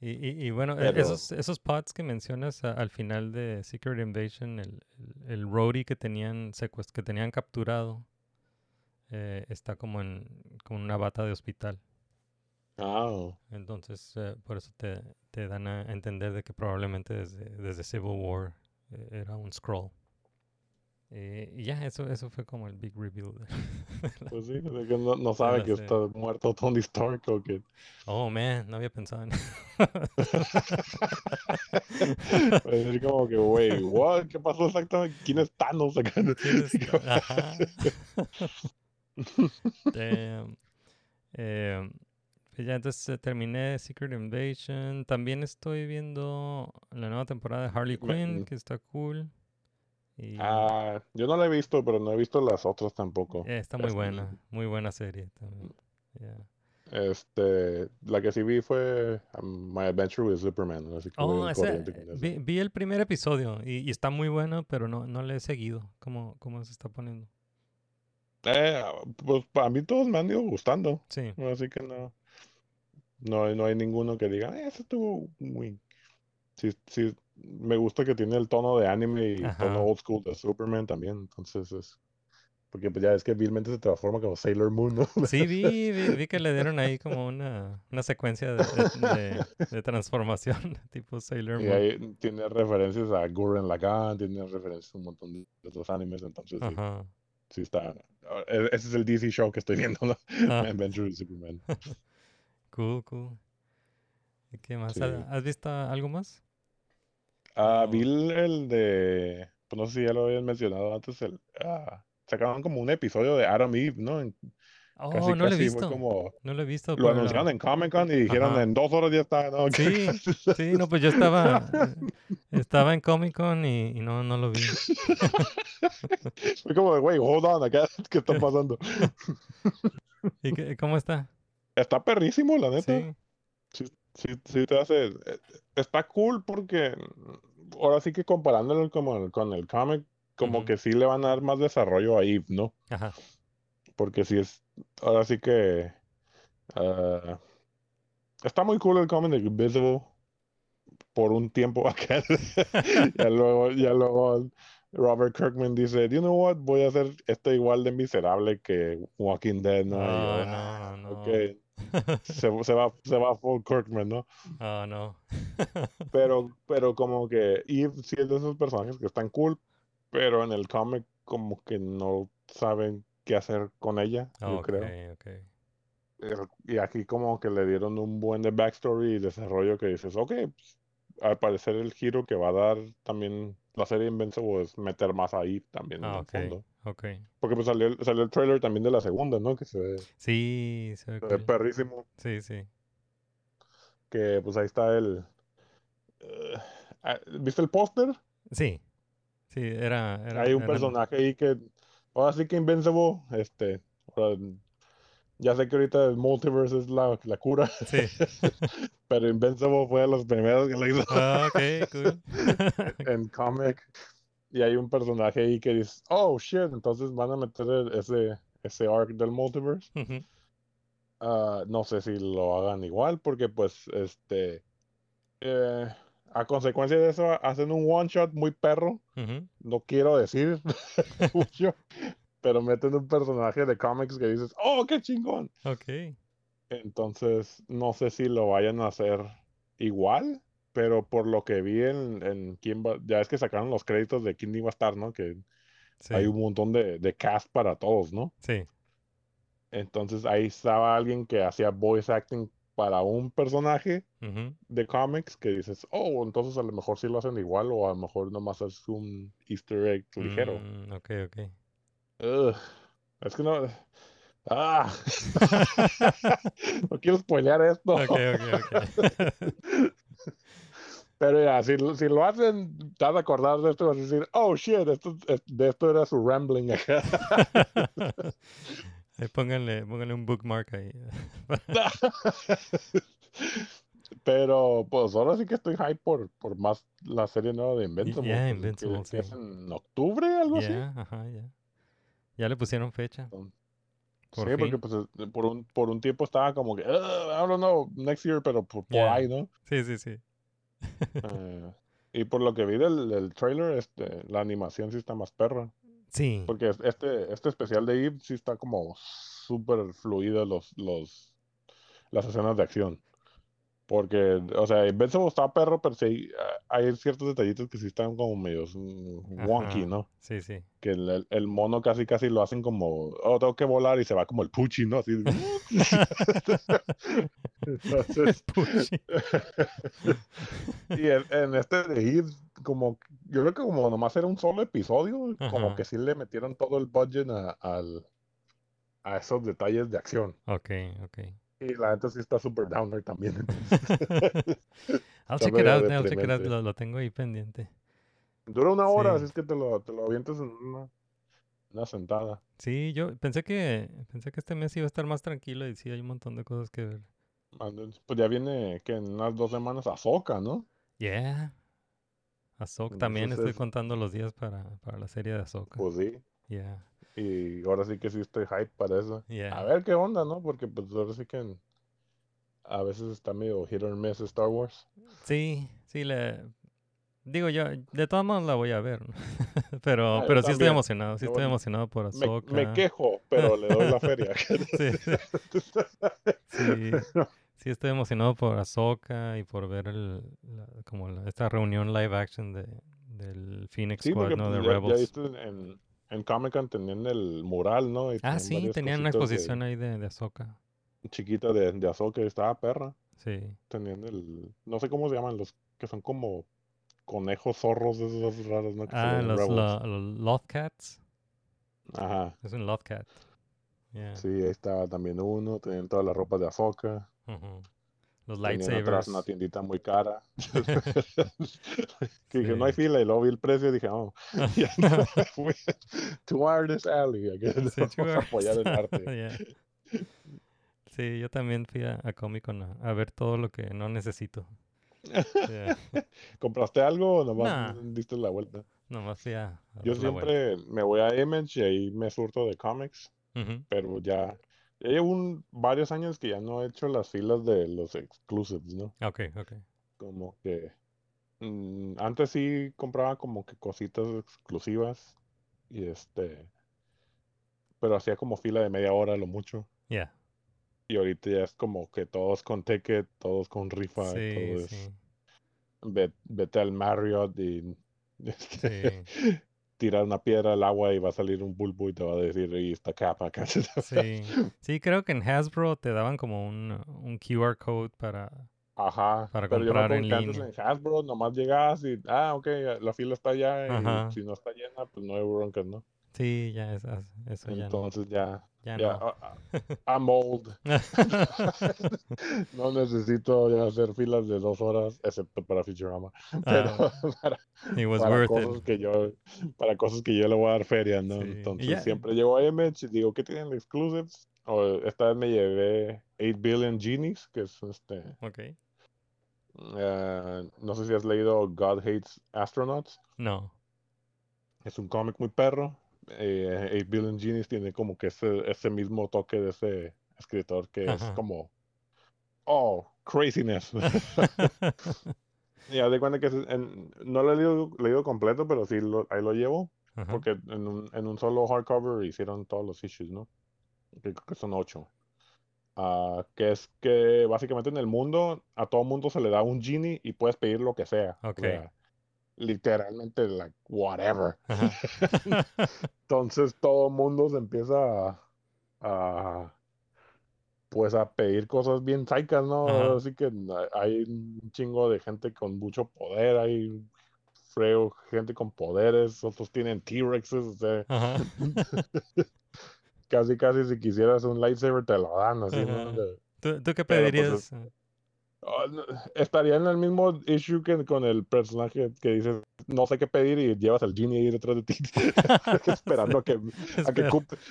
Y, y, y bueno, e- Pero- esos, esos pods que mencionas a- al final de Secret Invasion, el, el, el Rhodey que tenían que tenían capturado, eh, está como en con una bata de hospital. Ah, Entonces, eh, por eso te, te dan a entender de que probablemente desde, desde Civil War eh, era un scroll. Eh, y ya, eso, eso fue como el big reveal. la- pues sí, que no, no sabe que serie. está muerto Tony Stark o que... oh, man, no había pensado en Pues es como que, wey, what? ¿Qué pasó exactamente? ¿Quién es Thanos acá? ¿Quién es- Ajá. Damn. Eh, pues ya entonces eh, terminé Secret Invasion. También estoy viendo la nueva temporada de Harley Quinn, que está cool. Y Ah, yo no la he visto, pero no he visto las otras tampoco. eh, está muy Este, buena, muy buena serie también. Este, la que sí vi fue um, My Adventure with Superman, así que Oh, ese, con eh, vi, vi el primer episodio y, y está muy bueno, pero no, no le he seguido. ¿Cómo, cómo se está poniendo? Eh, pues para mí todos me han ido gustando, Sí, así que no, no, hay- no hay ninguno que diga, eh, ese estuvo muy... Sí, sí, me gusta que tiene el tono de anime y el tono old school de Superman también, entonces es... Porque pues ya es que vilmente se transforma como Sailor Moon, ¿no? sí vi, vi, vi que le dieron ahí como una, una secuencia de, de- de- de transformación tipo Sailor Y Moon. ahí tiene referencias a Gurren Lagann, tiene referencias a un montón de otros animes, entonces sí, Ajá. sí está... e- Ese es el DC show que estoy viendo, ¿no? Ah, Adventure Superman. cool, cool. ¿Y qué más? Sí. ¿Ha- ¿Has visto algo más? Ah, vi el, de, pues no sé si ya lo habían mencionado antes, el, ah, sacaron como un episodio de Adam Eve, ¿no? En- Oh, casi, no lo he casi visto. fue como, No lo he visto. lo pero- anunciaron en Comic Con y dijeron Ajá. en dos horas ya está, ¿no? Sí, sí, no, pues yo estaba, eh, estaba en Comic Con y, y no, no lo vi. Fue como de, wait, hold on, acá, ¿qué está pasando? ¿Y qué- cómo está? Está perrísimo, la neta. Sí. Sí, sí, te hace, eh, está cool porque ahora sí que comparándolo como el- con el cómic, como que sí le van a dar más desarrollo a Eve, ¿no? Ajá. Porque sí es, ahora sí que ah, está muy cool el cómic de Invisible por un tiempo acá. ya luego, ya luego Robert Kirkman dice, you know what, voy a hacer esto igual de miserable que Walking Dead, ¿no? Yo, "Ah, no, no. ok". Se, se va, se va full Kirkman, ¿no? Oh, no. Pero, pero como que Eve sí es de esos personajes que están cool, pero en el cómic como que no saben qué hacer con ella, yo creo. Eh, Y aquí como que le dieron un buen de backstory y desarrollo que dices, ok, pues, al parecer el giro que va a dar también la serie Invincible es meter más ahí también en Ah, el fondo. Ok. Porque pues salió, el- salió el trailer también de la segunda, ¿no? Que se ve, Sí, se ve se ve cool. perrísimo. Sí, sí. Que pues ahí está el... eh, ah, ¿Viste el póster? Sí. Sí, era. era Hay un personaje ahí que... Ahora sí que Invincible, este... ahora, ya sé que ahorita el multiverse es la, la cura, Sí. pero Invincible fue de los primeros que lo hizo Ah, ok, cool. en cómic. Y hay un personaje ahí que dice, oh shit, entonces van a meter ese, ese arc del multiverse. Ah, no sé si lo hagan igual, porque pues, este, eh, a consecuencia de eso, hacen un one shot muy perro. No quiero decir mucho, pero meten un personaje de cómics que dices, oh, qué chingón. Ok. Entonces, no sé si lo vayan a hacer igual, pero por lo que vi en, en quién va, ya es que sacaron los créditos de quién iba a estar, ¿no? Que Sí. hay un montón de, de cast para todos, ¿no? Sí. Entonces ahí estaba alguien que hacía voice acting para un personaje de cómics que dices, oh, entonces a lo mejor sí lo hacen igual o a lo mejor nomás es un easter egg ligero. Mm, ok, ok. Ugh, es que no... Ah, no quiero spoilear esto. Ok, ok, ok. Pero ya, si, lo- si lo hacen, te vas a acordar de esto y vas a decir, oh shit, esto, es- de esto era su rambling acá. Pónganle, pónganle un bookmark ahí. Pero pues ahora sí que estoy hype por, por más la serie nueva de Invincible. yeah, que- Invincible, que, sí. en octubre, algo así. Ya, ajá, ya. Ya le pusieron fecha. Por sí, porque pues eh, por un, por un tiempo estaba como que, "Ugh, I don't know, next year, pero por, por Yeah. ahí, ¿no? Sí, sí, sí. Eh, y por lo que vi del, del trailer, este, la animación sí está más perra. Sí. Porque es- este, este especial de Eve sí está como súper fluido los, los, las escenas de acción. Porque, o sea, Invincible está perro, pero sí hay, hay ciertos detallitos que sí están como medios mm, wonky, Ajá. ¿no? Sí, sí. Que el, mono casi casi lo hacen como, oh, tengo que volar y se va como el puchi, ¿no? Así. Entonces, Puchi. y en, en este de Eve, como, yo creo que como nomás era un solo episodio, como que sí le metieron todo el budget a, al, a esos detalles de acción. Ok, ok. Y la gente sí está super downer también. I'll check it out, I'll check it out, lo, lo tengo ahí pendiente. Dura una hora, Sí. así es que te lo, te lo avientas en una, una sentada. Sí, yo pensé que pensé que este mes iba a estar más tranquilo y sí hay un montón de cosas que ver. Pues ya viene que en unas dos semanas Ahsoka, ¿no? Yeah. Ahsoka, también estoy es- contando los días para, para la serie de Ahsoka. Pues sí. Yeah, Y ahora sí que sí estoy hype para eso. yeah. A ver qué onda, ¿no? Porque pues ahora sí que a veces está medio hit or miss Star Wars. Sí, sí, le... Digo, yo de todas maneras la voy a ver, pero, Ah, pero sí estoy emocionado, sí Yo estoy me- emocionado por Me, Ahsoka. me quejo, pero le doy la feria. Sí, sí, sí estoy emocionado por Ahsoka y por ver el, la- como la- esta reunión live action de, del Phoenix Sí, Squad, porque ¿no? pues, De ya, ya Rebels. viste en, en Comic Con tenían el mural, ¿no? Y Ah, sí, tenían una de- exposición ahí de, de Ahsoka. chiquita de, de Ahsoka y estaba perra. Sí. Tenían el, no sé cómo se llaman, los que son como conejos zorros de esos raros, ¿no? Que Ah, los, lo- los Lothcats. Ajá, Es un Lothcat. Yeah. sí, ahí estaba también uno, tenían toda la ropa de Ahsoka, ujú. Los tenían atrás lightsabers. una tiendita muy cara. que dije, no hay fila, y luego vi el precio y dije, oh, to Artist Alley, Sí, vamos a apoyar el arte. Yeah. Sí, yo también fui a, a Comic Con a, a ver todo lo que no necesito. Yeah. ¿Compraste algo o nomás Nah. diste la vuelta? Nomás fui a, a Yo la vuelta. siempre me voy a Image y ahí me surto de cómics, Ujú. pero ya, ya llevo un- varios años que ya no he hecho las filas de los exclusives, ¿no? Ok, ok. Como que mm, antes sí compraba como que cositas exclusivas y este, pero hacía como fila de media hora lo mucho. Yeah. Y ahorita ya es como que todos con ticket, todos con rifa, Sí, todo es sí. ve- vete al Marriott y este, Sí. Tirar una piedra al agua y va a salir un bulbo y te va a decir, y esta capa acá. Sí. Sí, creo que en Hasbro te daban como un, un QR code para, Ajá, Para pero yo me comprar acuerdo en línea. en Hasbro nomás llegas y, ah, ok, la fila está allá y Ajá. si no está llena, pues no hay broncas, ¿no? Sí, ya es, eso ya no. Entonces ya, Ya ya, no. ah, ah, I'm old. No necesito ya hacer filas de dos horas, excepto para Futurama. Pero Ah, para, it was para worth cosas it. que yo, para cosas que yo le voy a dar feria, ¿no? Sí, Entonces siempre llego a Image y digo, ¿qué tienen de exclusives? O esta vez me llevé 8 Billion Genies, que es este, Ok. eh, no sé si has leído God Hates Astronauts. No. Es un cómic muy perro. Eh, 8 Billion Genies tiene como que ese, ese mismo toque de ese escritor que es como, oh, craziness. Y haz de cuenta que en- no lo he leído, leído completo, pero sí lo- ahí lo llevo, Ajá. porque en un, en un solo hardcover hicieron todos los issues, ¿no? Que creo que son ocho. Ah, que es que básicamente en el mundo, a todo mundo se le da un genie y puedes pedir lo que sea. o Ok. sea, literalmente, like, whatever. Entonces todo el mundo se empieza a, a, pues a pedir cosas bien saicas, ¿no? Ajá. Así que hay un chingo de gente con mucho poder, hay freo, gente con poderes, otros tienen T-Rexes, o sea, casi casi si quisieras un lightsaber te lo dan, así, ¿no? ¿Tú, tú qué Pero, pues, pedirías? Estaría en el mismo issue que con el personaje que dices, no sé qué pedir y llevas al genie ahí detrás de ti, esperando a que, a que.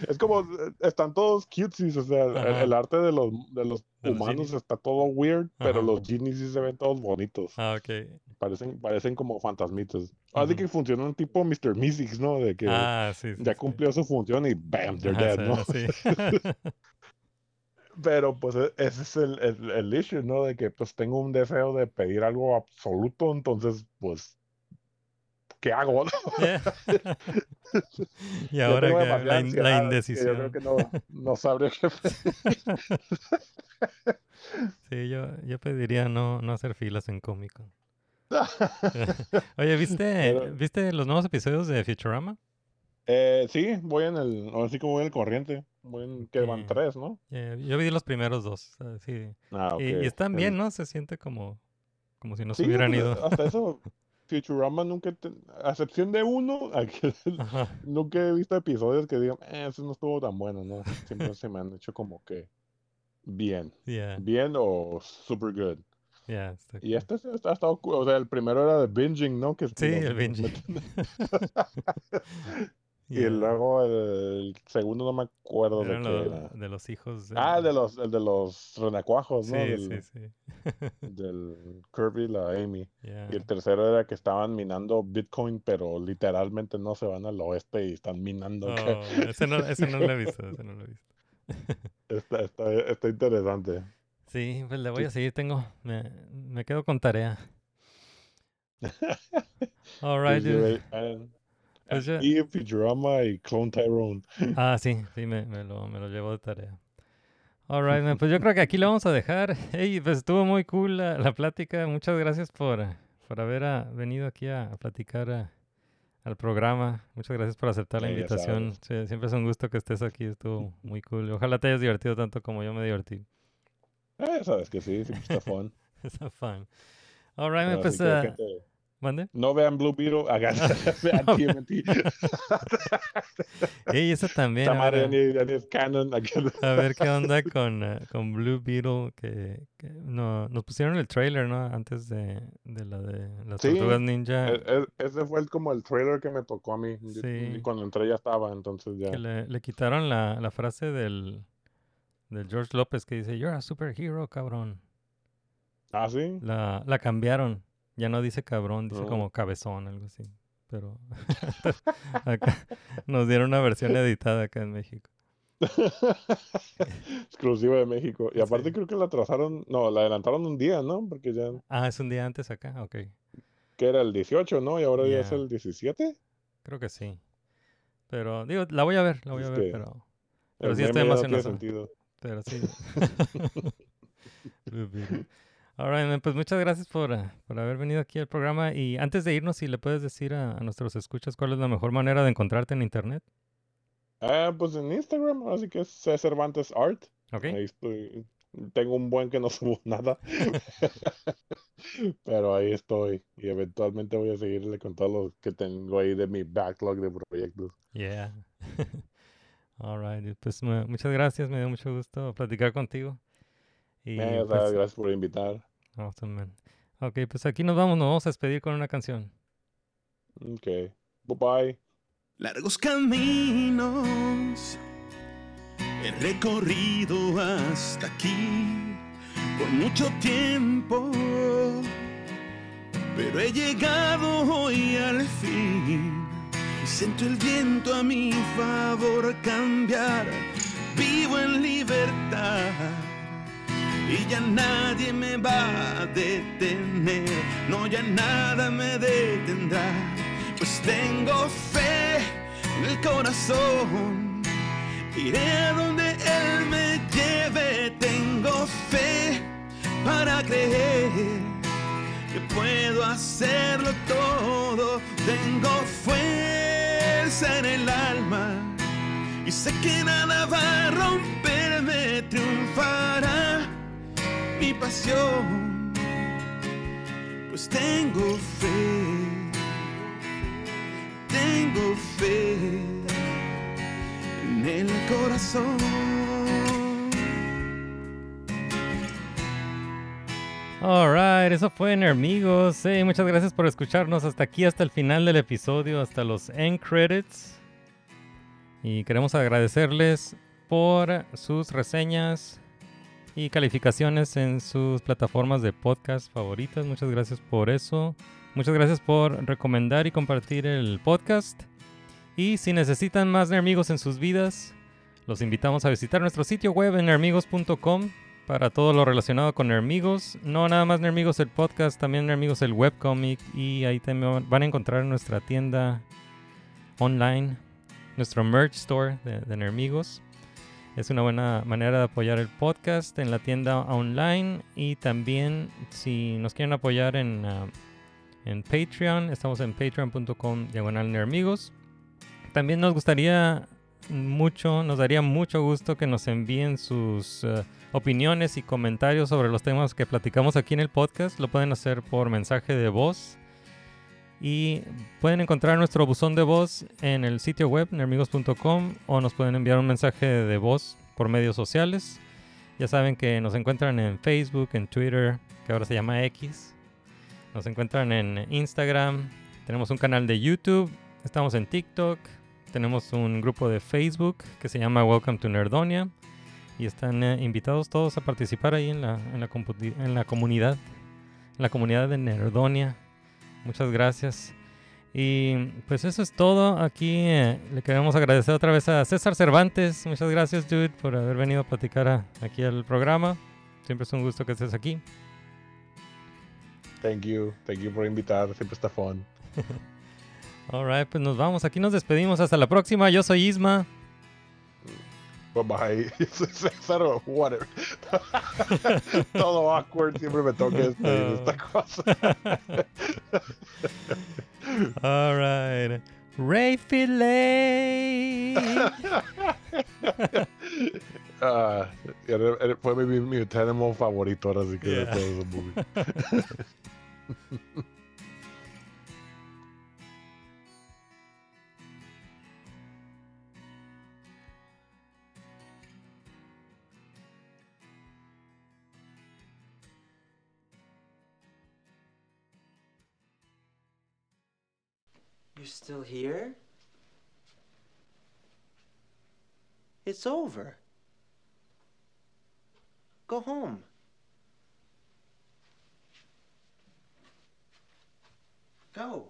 Es como, eh, están todos cutesies, o sea, el, Ajá. el arte de los, de los De los humanos genies. está todo weird, pero Ajá. los genies sí se ven todos bonitos, Ah, ok. parecen, parecen como fantasmitas. Así Ujú. que funcionan tipo Mr. Mystics, ¿no? De que Ah, sí, sí. ya cumplió su función y bam, they're Ajá, dead, ¿no? Pero pues e- ese es el, el, el issue, ¿no? De que pues tengo un deseo de pedir algo absoluto, entonces pues, ¿qué hago? Yeah. y ahora que la, in- la ansiedad, que Yo indecisión. creo que no, no sabría qué pedir. Sí, yo, yo pediría no, no hacer filas en cómico. Oye, ¿viste, Pero- ¿viste los nuevos episodios de Futurama? Eh, sí, voy en el, así como voy en el corriente, voy en, que van tres, ¿no? Eh, yo vi los primeros dos. ah, sí. Ah, Y, y están bien, ¿no? Se siente como, como si no se Sí, hubieran pues, ido. hasta eso, Futurama nunca, te- a excepción de uno, aquel- nunca he visto episodios que digan, eh, ese no estuvo tan bueno, ¿no? Siempre se me han hecho como que bien, Yeah, bien o super good. yeah, está Y este sí ha estado, o sea, el primero era de binging, ¿no? Que Sí, nos el binging. Y Yeah, luego el segundo no me acuerdo de eran qué lo- era. de los hijos. Ah, del- de los, el de los renacuajos, ¿no? Sí, Del, sí, sí. del Kirby y la Amy. Yeah. Y el tercero era que estaban minando Bitcoin, pero literalmente no se van al oeste y están minando. Oh, que- ese, no, ese no lo he visto, ese no lo he visto. Está, está, está interesante. Sí, pues le voy Sí. a seguir, tengo, me, me quedo con tarea. Alright, Sí, sí, dude. Ya- Y Futurama y Clone Tyrone. Ah, sí, sí, me, me lo, me lo llevo de tarea. Alright, man, pues yo creo que aquí lo vamos a dejar. Hey, pues estuvo muy cool la, la plática. Muchas gracias por, por haber ah, venido aquí a, a platicar ah, al programa. Muchas gracias por aceptar la ya invitación. Sí, siempre es un gusto que estés aquí, estuvo muy cool. Ojalá te hayas divertido tanto como yo me divertí. Eh, sabes que sí, siempre está fun. Está fun. Alright, pues, gente, mande. no vean Blue Beetle, hagan, vean No. TMNT. Ey, eso también. Canon. aquel- A ver qué onda con, eh, con Blue Beetle, que, que no, nos pusieron el trailer, ¿no? Antes de, de la de las Sí, tortugas ninja, E- e- Ese fue el- como el trailer que me tocó a mí. y- Sí. Y cuando entré ya estaba, entonces ya. que le, le quitaron la, la frase del, del George López que dice, You're a superhero, cabrón. Ah, sí. La, la cambiaron. Ya no dice cabrón, dice como cabezón, algo así. Pero acá nos dieron una versión editada acá en México. Exclusiva de México. Y aparte Sí. creo que la atrasaron, no, la adelantaron un día, ¿no? Porque ya, Ah, es un día antes acá, ok. que era el 18, ¿no? Y ahora ya es el 17. Creo que sí. Pero, digo, la voy a ver, la voy a ver, pero... Pero El sí estoy ya no tiene emocionado. sentido. Pero sí. All right, man, pues muchas gracias por, ah, por haber venido aquí al programa. Y antes de irnos, si le puedes decir a, a nuestros escuchas cuál es la mejor manera de encontrarte en internet. Ah, pues en Instagram, así que es C. Cervantes Art. ¿Ok? Ahí estoy Tengo un buen que no subo nada. Pero ahí estoy. Y eventualmente voy a seguirle con todo lo que tengo ahí de mi backlog de proyectos. Yeah. All right. Pues mu- muchas gracias. Me dio mucho gusto platicar contigo. Y Eh, pues, gracias por invitar. awesome, man. Ok, pues aquí nos vamos. Nos vamos a despedir con una canción. Ok. Bye bye. Largos caminos he recorrido hasta aquí por mucho tiempo, pero he llegado hoy al fin y siento el viento a mi favor cambiar. Vivo en libertad y ya nadie me va a detener, no ya nada me detendrá, pues tengo fe en el corazón, iré a donde Él me lleve, tengo fe para creer que puedo hacerlo todo, tengo fuerza en el alma. Y sé que nada va a romperme, triunfará mi pasión, pues tengo fe, tengo fe en el corazón. Alright, eso fue Nermigos. Hey, muchas gracias por escucharnos hasta aquí, hasta el final del episodio, hasta los end credits. Y queremos agradecerles por sus reseñas y calificaciones en sus plataformas de podcast favoritas. Muchas gracias por eso. Muchas gracias por recomendar y compartir el podcast. Y si necesitan más Nermigos en sus vidas, los invitamos a visitar nuestro sitio web en nermigos.com para todo lo relacionado con Nermigos. No nada más Nermigos el podcast, también Nermigos el webcomic. Y ahí también van a encontrar nuestra tienda online, nuestro merch store de, de Nermigos. Es una buena manera de apoyar el podcast en la tienda online. Y también si nos quieren apoyar en, ah, en Patreon, estamos en patreon.com diagonal Nermigos. También nos gustaría mucho, nos daría mucho gusto que nos envíen sus eh, opiniones y comentarios sobre los temas que platicamos aquí en el podcast. Lo pueden hacer por mensaje de voz. Y pueden encontrar nuestro buzón de voz en el sitio web nermigos.com o nos pueden enviar un mensaje de voz por medios sociales. Ya saben que nos encuentran en Facebook, en Twitter, que ahora se llama X. Nos encuentran en Instagram. Tenemos un canal de YouTube. Estamos en TikTok. Tenemos un grupo de Facebook que se llama Welcome to Nerdonia. Y están eh, invitados todos a participar ahí en la, en la, en la comunidad. En la comunidad de Nerdonia. Muchas gracias. Y pues eso es todo. Aquí eh, le queremos agradecer otra vez a César Cervantes. Muchas gracias, dude, por haber venido a platicar a- aquí al programa. Siempre es un gusto que estés aquí. Thank you. Thank you por invitar. Siempre está fun. Alright, pues nos vamos. Aquí nos despedimos. Hasta la próxima. Yo soy Isma. Bye. César o whatever. Todo awkward. Siempre me toca despedir esta cosa. Alright. Ray Filet. Ah, era- fue mi, mi animal favorito ahora sí que de Yeah. todo ese movie. You're still here? It's over. Go home. Go.